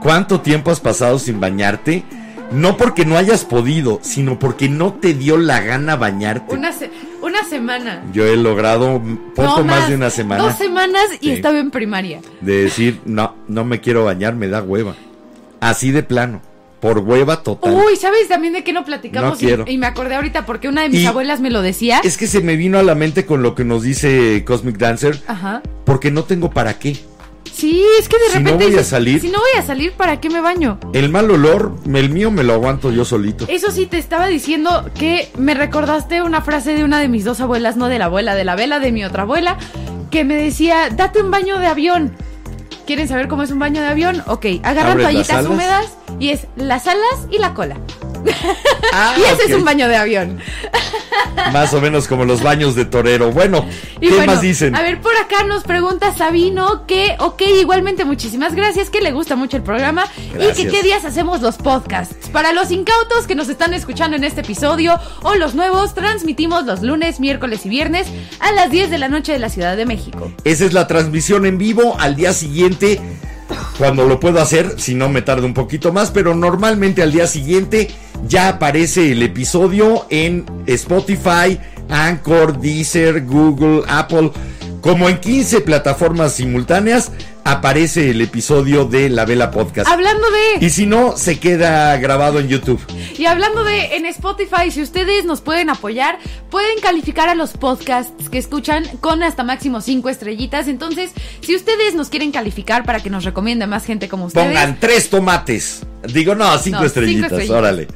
¿Cuánto tiempo has pasado sin bañarte? No porque no hayas podido, sino porque no te dio la gana bañarte. Una, se- una semana. Yo he logrado poco No más, de una semana Dos semanas y Sí. estaba en primaria. de decir, no, no me quiero bañar, me da hueva. Así de plano, por hueva total. Uy, ¿sabes también de qué no platicamos? No quiero. Y, y me acordé ahorita porque una de mis Y- abuelas me lo decía. Es que se me vino a la mente con lo que nos dice Cosmic Dancer, Ajá. porque no tengo para qué. Sí, es que de Si no repente. voy a salir- Si no voy a salir, ¿para qué me baño? El mal olor, el mío me lo aguanto yo solito. Eso sí, te estaba diciendo que me recordaste una frase de una de mis dos abuelas, no de la abuela, de la vela de mi otra abuela, que me decía, date un baño de avión. ¿Quieren saber cómo es un baño de avión? Ok, agarran toallitas húmedas y es las alas y la cola. Ah, y ese es un baño de avión. Más o menos como los baños de torero. Bueno, Y ¿qué bueno, más dicen? A ver, por acá nos pregunta Sabino que, ok, igualmente muchísimas gracias, que le gusta mucho el programa y que qué días hacemos los podcasts. Para los incautos que nos están escuchando en este episodio o los nuevos, transmitimos los lunes, miércoles y viernes a las 10 de la noche de la Ciudad de México. Esa es la transmisión en vivo al día siguiente. Cuando lo puedo hacer, si no me tarda un poquito más, pero normalmente al día siguiente ya aparece el episodio en Spotify, Anchor, Deezer, Google, Apple, como en 15 plataformas simultáneas, aparece el episodio de La Vela Podcast. Hablando de... Y si no, se queda grabado en YouTube. Y hablando de en Spotify, si ustedes nos pueden apoyar, pueden calificar a los podcasts que escuchan con hasta máximo 5 estrellitas. Entonces, si ustedes nos quieren calificar para que nos recomiende más gente como ustedes. Pongan tres tomates. Digo, no, cinco, No, cinco estrellitas, órale.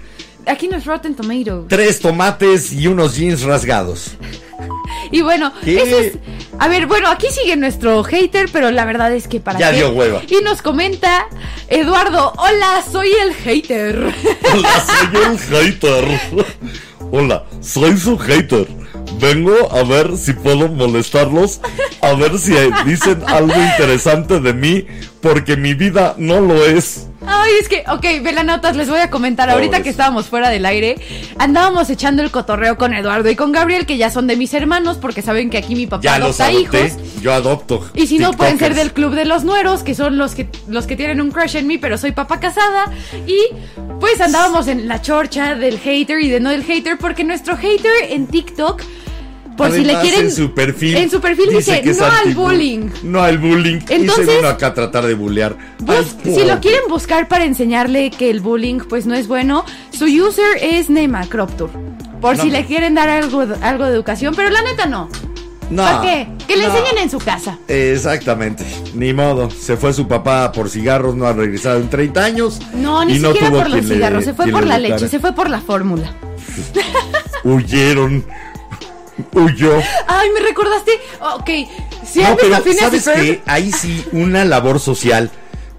Aquí no es Rotten Tomato. Tres tomates y unos jeans rasgados. Y bueno, ¿Qué? eso es. A ver, bueno, aquí sigue nuestro hater, pero la verdad es que para Ya qué. dio hueva. Y nos comenta Eduardo, hola, soy el hater. Hola, soy el hater. Hola, soy su hater. Vengo a ver si puedo molestarlos, a ver si dicen algo interesante de mí, porque mi vida no lo es. Ay, es que, ok, velanotas, les voy a comentar. Ahorita Pobres. que estábamos fuera del aire, andábamos echando el cotorreo con Eduardo y con Gabriel, que ya son de mis hermanos, porque saben que aquí mi papá Ya los adopta adopté, hijos. yo adopto. Y si no, pueden ser del club de los nueros, que son los que, los que tienen un crush en mí, pero soy papá casada. Y pues andábamos en la chorcha del hater y de no del hater, porque nuestro hater en TikTok, por si le quieren. En su perfil. En su perfil dice, no al bullying. No al bullying. y Entonces- se vino acá a tratar de bullear. Bus- Ay, si lo quieren buscar para enseñarle que el bullying pues no es bueno, su user es Neymacroptur. Por No. si le quieren dar algo, algo de educación, pero la neta no. No, ¿Para qué? Que le no. enseñen en su casa. Exactamente, ni modo. Se fue su papá por cigarros, no ha regresado en 30 años. No, ni y no siquiera por los le- cigarros, se fue por la leche, se fue por la fórmula. Huyeron. Huyó. Ay, me recordaste. Ok, si no, pero ¿sabes qué? Ahí sí, una labor social.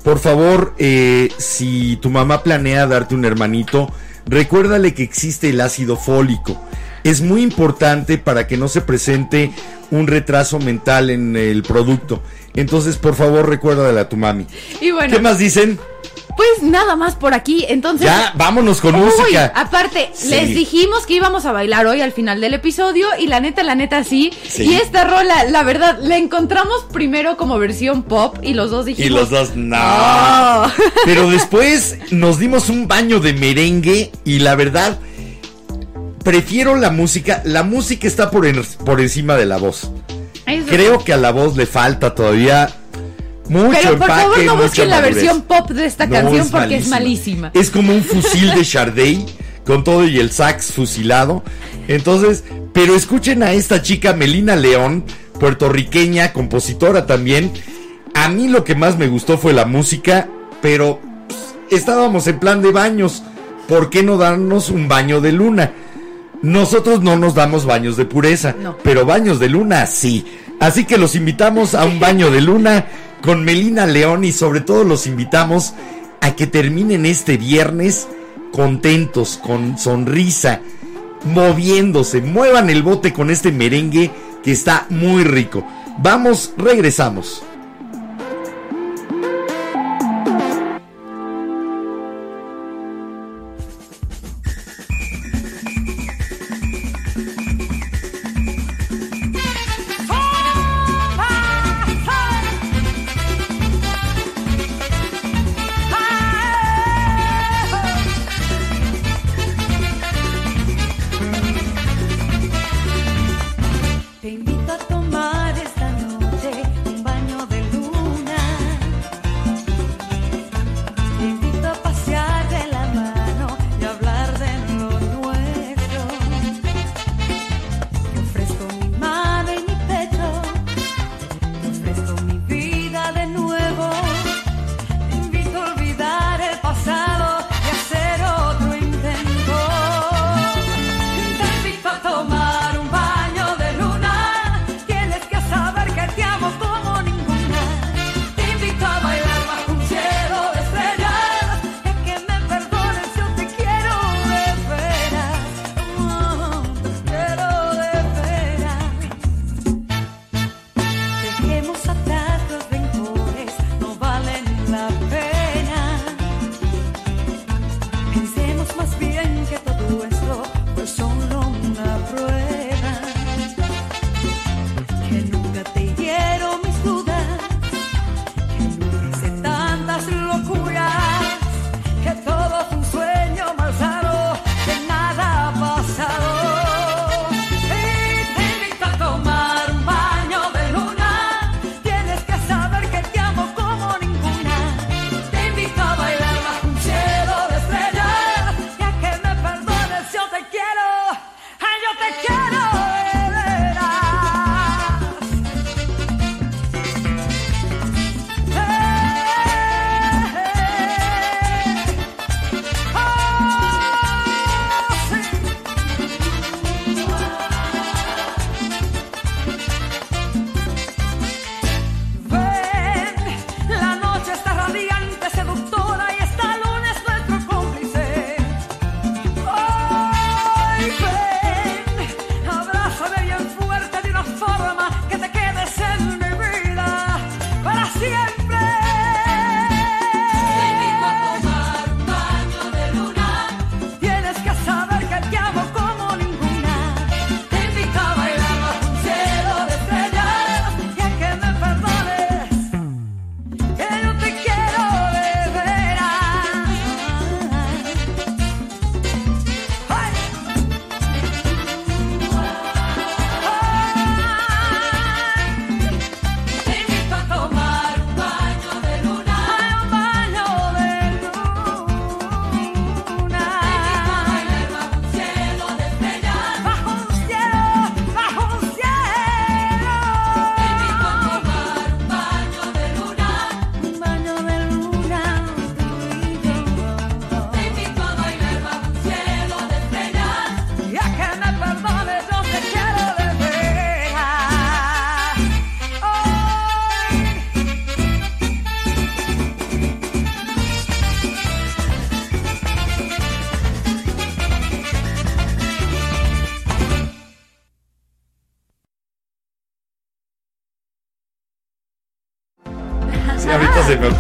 Por favor, eh, si tu mamá planea darte un hermanito, recuérdale que existe el ácido fólico. Es muy importante para que no se presente un retraso mental en el producto. Entonces, por favor, recuérdale a tu mami. Y bueno, ¿Qué más dicen? Pues nada más por aquí. Entonces. Ya, vámonos con Uy, música. aparte, Sí. les dijimos que íbamos a bailar hoy al final del episodio y la neta, la neta sí. Sí. Y esta rola, la verdad, la encontramos primero como versión pop y los dos dijimos... Y los dos, no. Pero después nos dimos un baño de merengue y la verdad, prefiero la música. La música está por, en- por encima de la voz. Eso. Creo que a la voz le falta todavía mucho Pero por empaque, favor no busquen la versión pop de esta No, canción es porque es malísima. Es como un fusil de Chardey con todo y el sax fusilado. Entonces, pero escuchen a esta chica Melina León, puertorriqueña, compositora también. A mí lo que más me gustó fue la música, pero estábamos en plan de baños. ¿Por qué no darnos un baño de luna? Nosotros no nos damos baños de pureza, No. pero baños de luna sí. Así que los invitamos a un baño de luna con Melina León y sobre todo los invitamos a que terminen este viernes contentos, con sonrisa, moviéndose, muevan el bote con este merengue que está muy rico. Vamos, regresamos.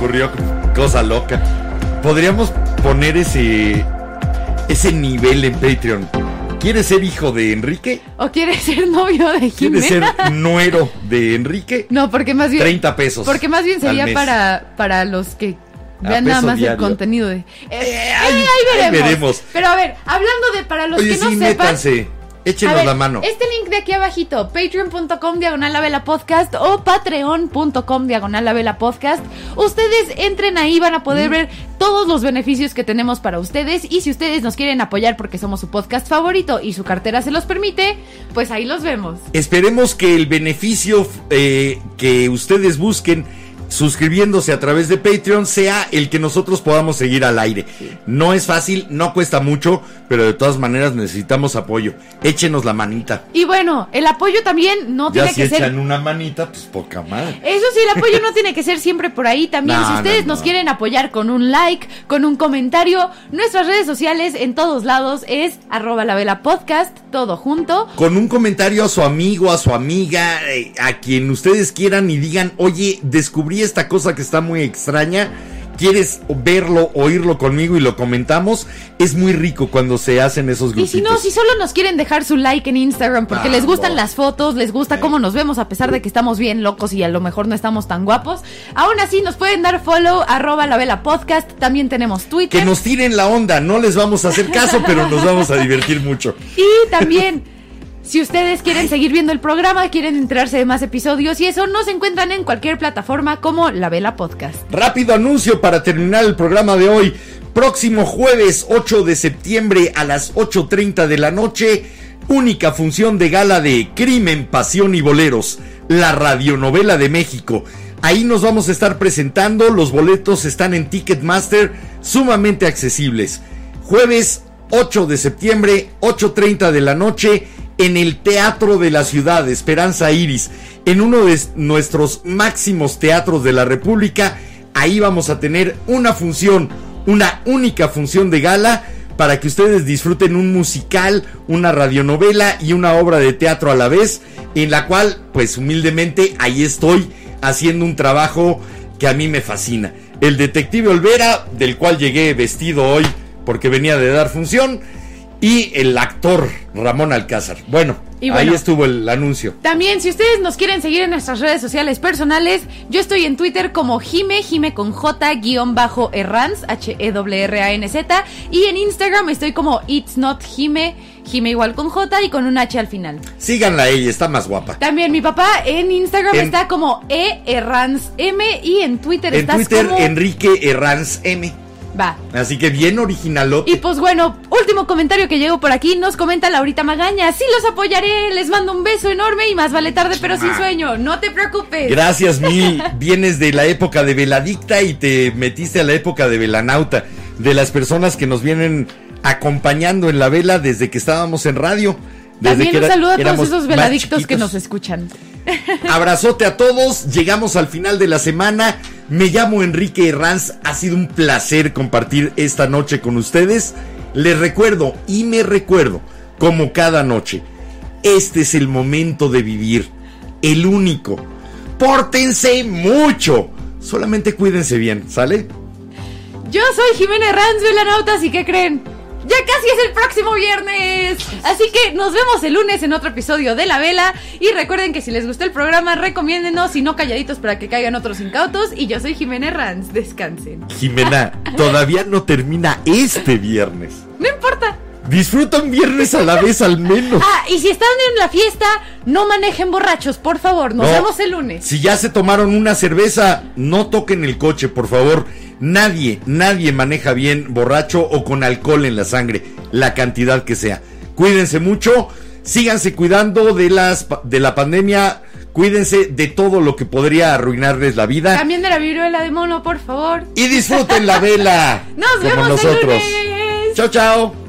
Ocurrió cosa loca. Podríamos poner ese ese nivel en Patreon. ¿Quieres ser hijo de Enrique? ¿O quieres ser novio de ¿Quieres ser Jimena? nuero de Enrique? No, porque más bien. 30 pesos. Porque más bien sería para, para los que vean nada más el contenido de. Eh, eh, ahí- ahí, ahí veremos. veremos. Pero a ver, hablando de para los Oye, que no sí, sepan. métanse. Échenos ver, la mano. Este link de aquí abajito, patreon.com diagonal la vela podcast o patreon.com diagonal la vela podcast. Ustedes entren ahí, van a poder ver todos los beneficios que tenemos para ustedes. Y si ustedes nos quieren apoyar porque somos su podcast favorito y su cartera se los permite, pues ahí los vemos. Esperemos que el beneficio eh, que ustedes busquen suscribiéndose a través de Patreon sea el que nosotros podamos seguir al aire. No es fácil, no cuesta mucho, pero de todas maneras necesitamos apoyo. Échenos la manita. Y bueno, el apoyo también no Ya tiene si que ser echan una manita, pues poca madre. Eso sí, el apoyo no tiene que ser siempre por ahí. También, No, si ustedes no, nos no. quieren apoyar con un like, con un comentario, nuestras redes sociales en todos lados es arroba la vela podcast, todo junto. Con un comentario a su amigo, a su amiga, eh, a quien ustedes quieran y digan, oye, descubrí esta cosa que está muy extraña. ¿Quieres verlo, oírlo conmigo y lo comentamos? Es muy rico cuando se hacen esos Y grupitos. si no, si solo nos quieren dejar su like en Instagram porque Ah, les gustan no. las fotos, les gusta cómo nos vemos a pesar de que estamos bien locos y a lo mejor no estamos tan guapos, aún así nos pueden dar follow arroba la vela podcast, también tenemos Twitter. Que nos tiren la onda, no les vamos a hacer caso, pero nos vamos a divertir mucho. Y también, si ustedes quieren seguir viendo el programa, quieren enterarse de más episodios y eso, nos encuentran en cualquier plataforma como La Vela Podcast. Rápido anuncio para terminar el programa de hoy. Próximo jueves 8 de septiembre a las 8.30 de la noche, única función de gala de Crimen, Pasión y Boleros, la radionovela de México. Ahí nos vamos a estar presentando, los boletos están en Ticketmaster, sumamente accesibles. Jueves 8 de septiembre, 8.30 de la noche, en el Teatro de la Ciudad, Esperanza Iris, en uno de nuestros máximos teatros de la República. Ahí vamos a tener una función, una única función de gala para que ustedes disfruten un musical, una radionovela y una obra de teatro a la vez, en la cual, pues humildemente, ahí estoy haciendo un trabajo que a mí me fascina. El detective Olvera, del cual llegué vestido hoy porque venía de dar función, y el actor Ramón Alcázar. Bueno, Y bueno. ahí estuvo el anuncio. También, si ustedes nos quieren seguir en nuestras redes sociales personales, yo estoy en Twitter como Jime, Jime con J, guion bajo Erranz, H-E-R-R-A-N-Z, y en Instagram estoy como It's Not Jime, Jime igual con J y con un H al final. Síganla ella, está más guapa. También mi papá en Instagram En- está como E Erranz M y en Twitter En estás Twitter, como... Enrique Herranz M. Va. Así que bien originalote. Y pues bueno, último comentario que llegó por aquí, nos comenta Laurita Magaña, sí los apoyaré, les mando un beso enorme y más vale tarde pero sin sueño, no te preocupes. Gracias mil. Vienes de la época de Veladicta y te metiste a la época de Velanauta. De las personas que nos vienen acompañando en la vela desde que estábamos en radio. Desde También que un saludo a todos esos veladictos que nos escuchan. Abrazote a todos, llegamos al final de la semana. Me llamo Enrique Herranz, ha sido un placer compartir esta noche con ustedes. Les recuerdo y me recuerdo, como cada noche, este es el momento de vivir, el único. Pórtense mucho, solamente cuídense bien, ¿sale? Yo soy Jimena Ranz, velanautas, ¿y qué creen? Ya casi es el próximo viernes. Así que nos vemos el lunes en otro episodio de La Vela. Y recuerden que si les gustó el programa, recomiéndenos y no calladitos para que caigan otros incautos. Y yo soy Jimena Ranz. Descansen. Jimena, todavía no termina este viernes. No importa. Disfruta un viernes a la vez al menos. Ah, y si están en la fiesta, no manejen borrachos, por favor. Nos No. vemos el lunes. Si ya se tomaron una cerveza, no toquen el coche, por favor. Nadie, nadie maneja bien borracho o con alcohol en la sangre, la cantidad que sea. Cuídense mucho, síganse cuidando de las de la pandemia, cuídense de todo lo que podría arruinarles la vida También de la viruela de mono, por favor. y disfruten la vela Nos como vemos el nosotros. lunes. Chao, chao.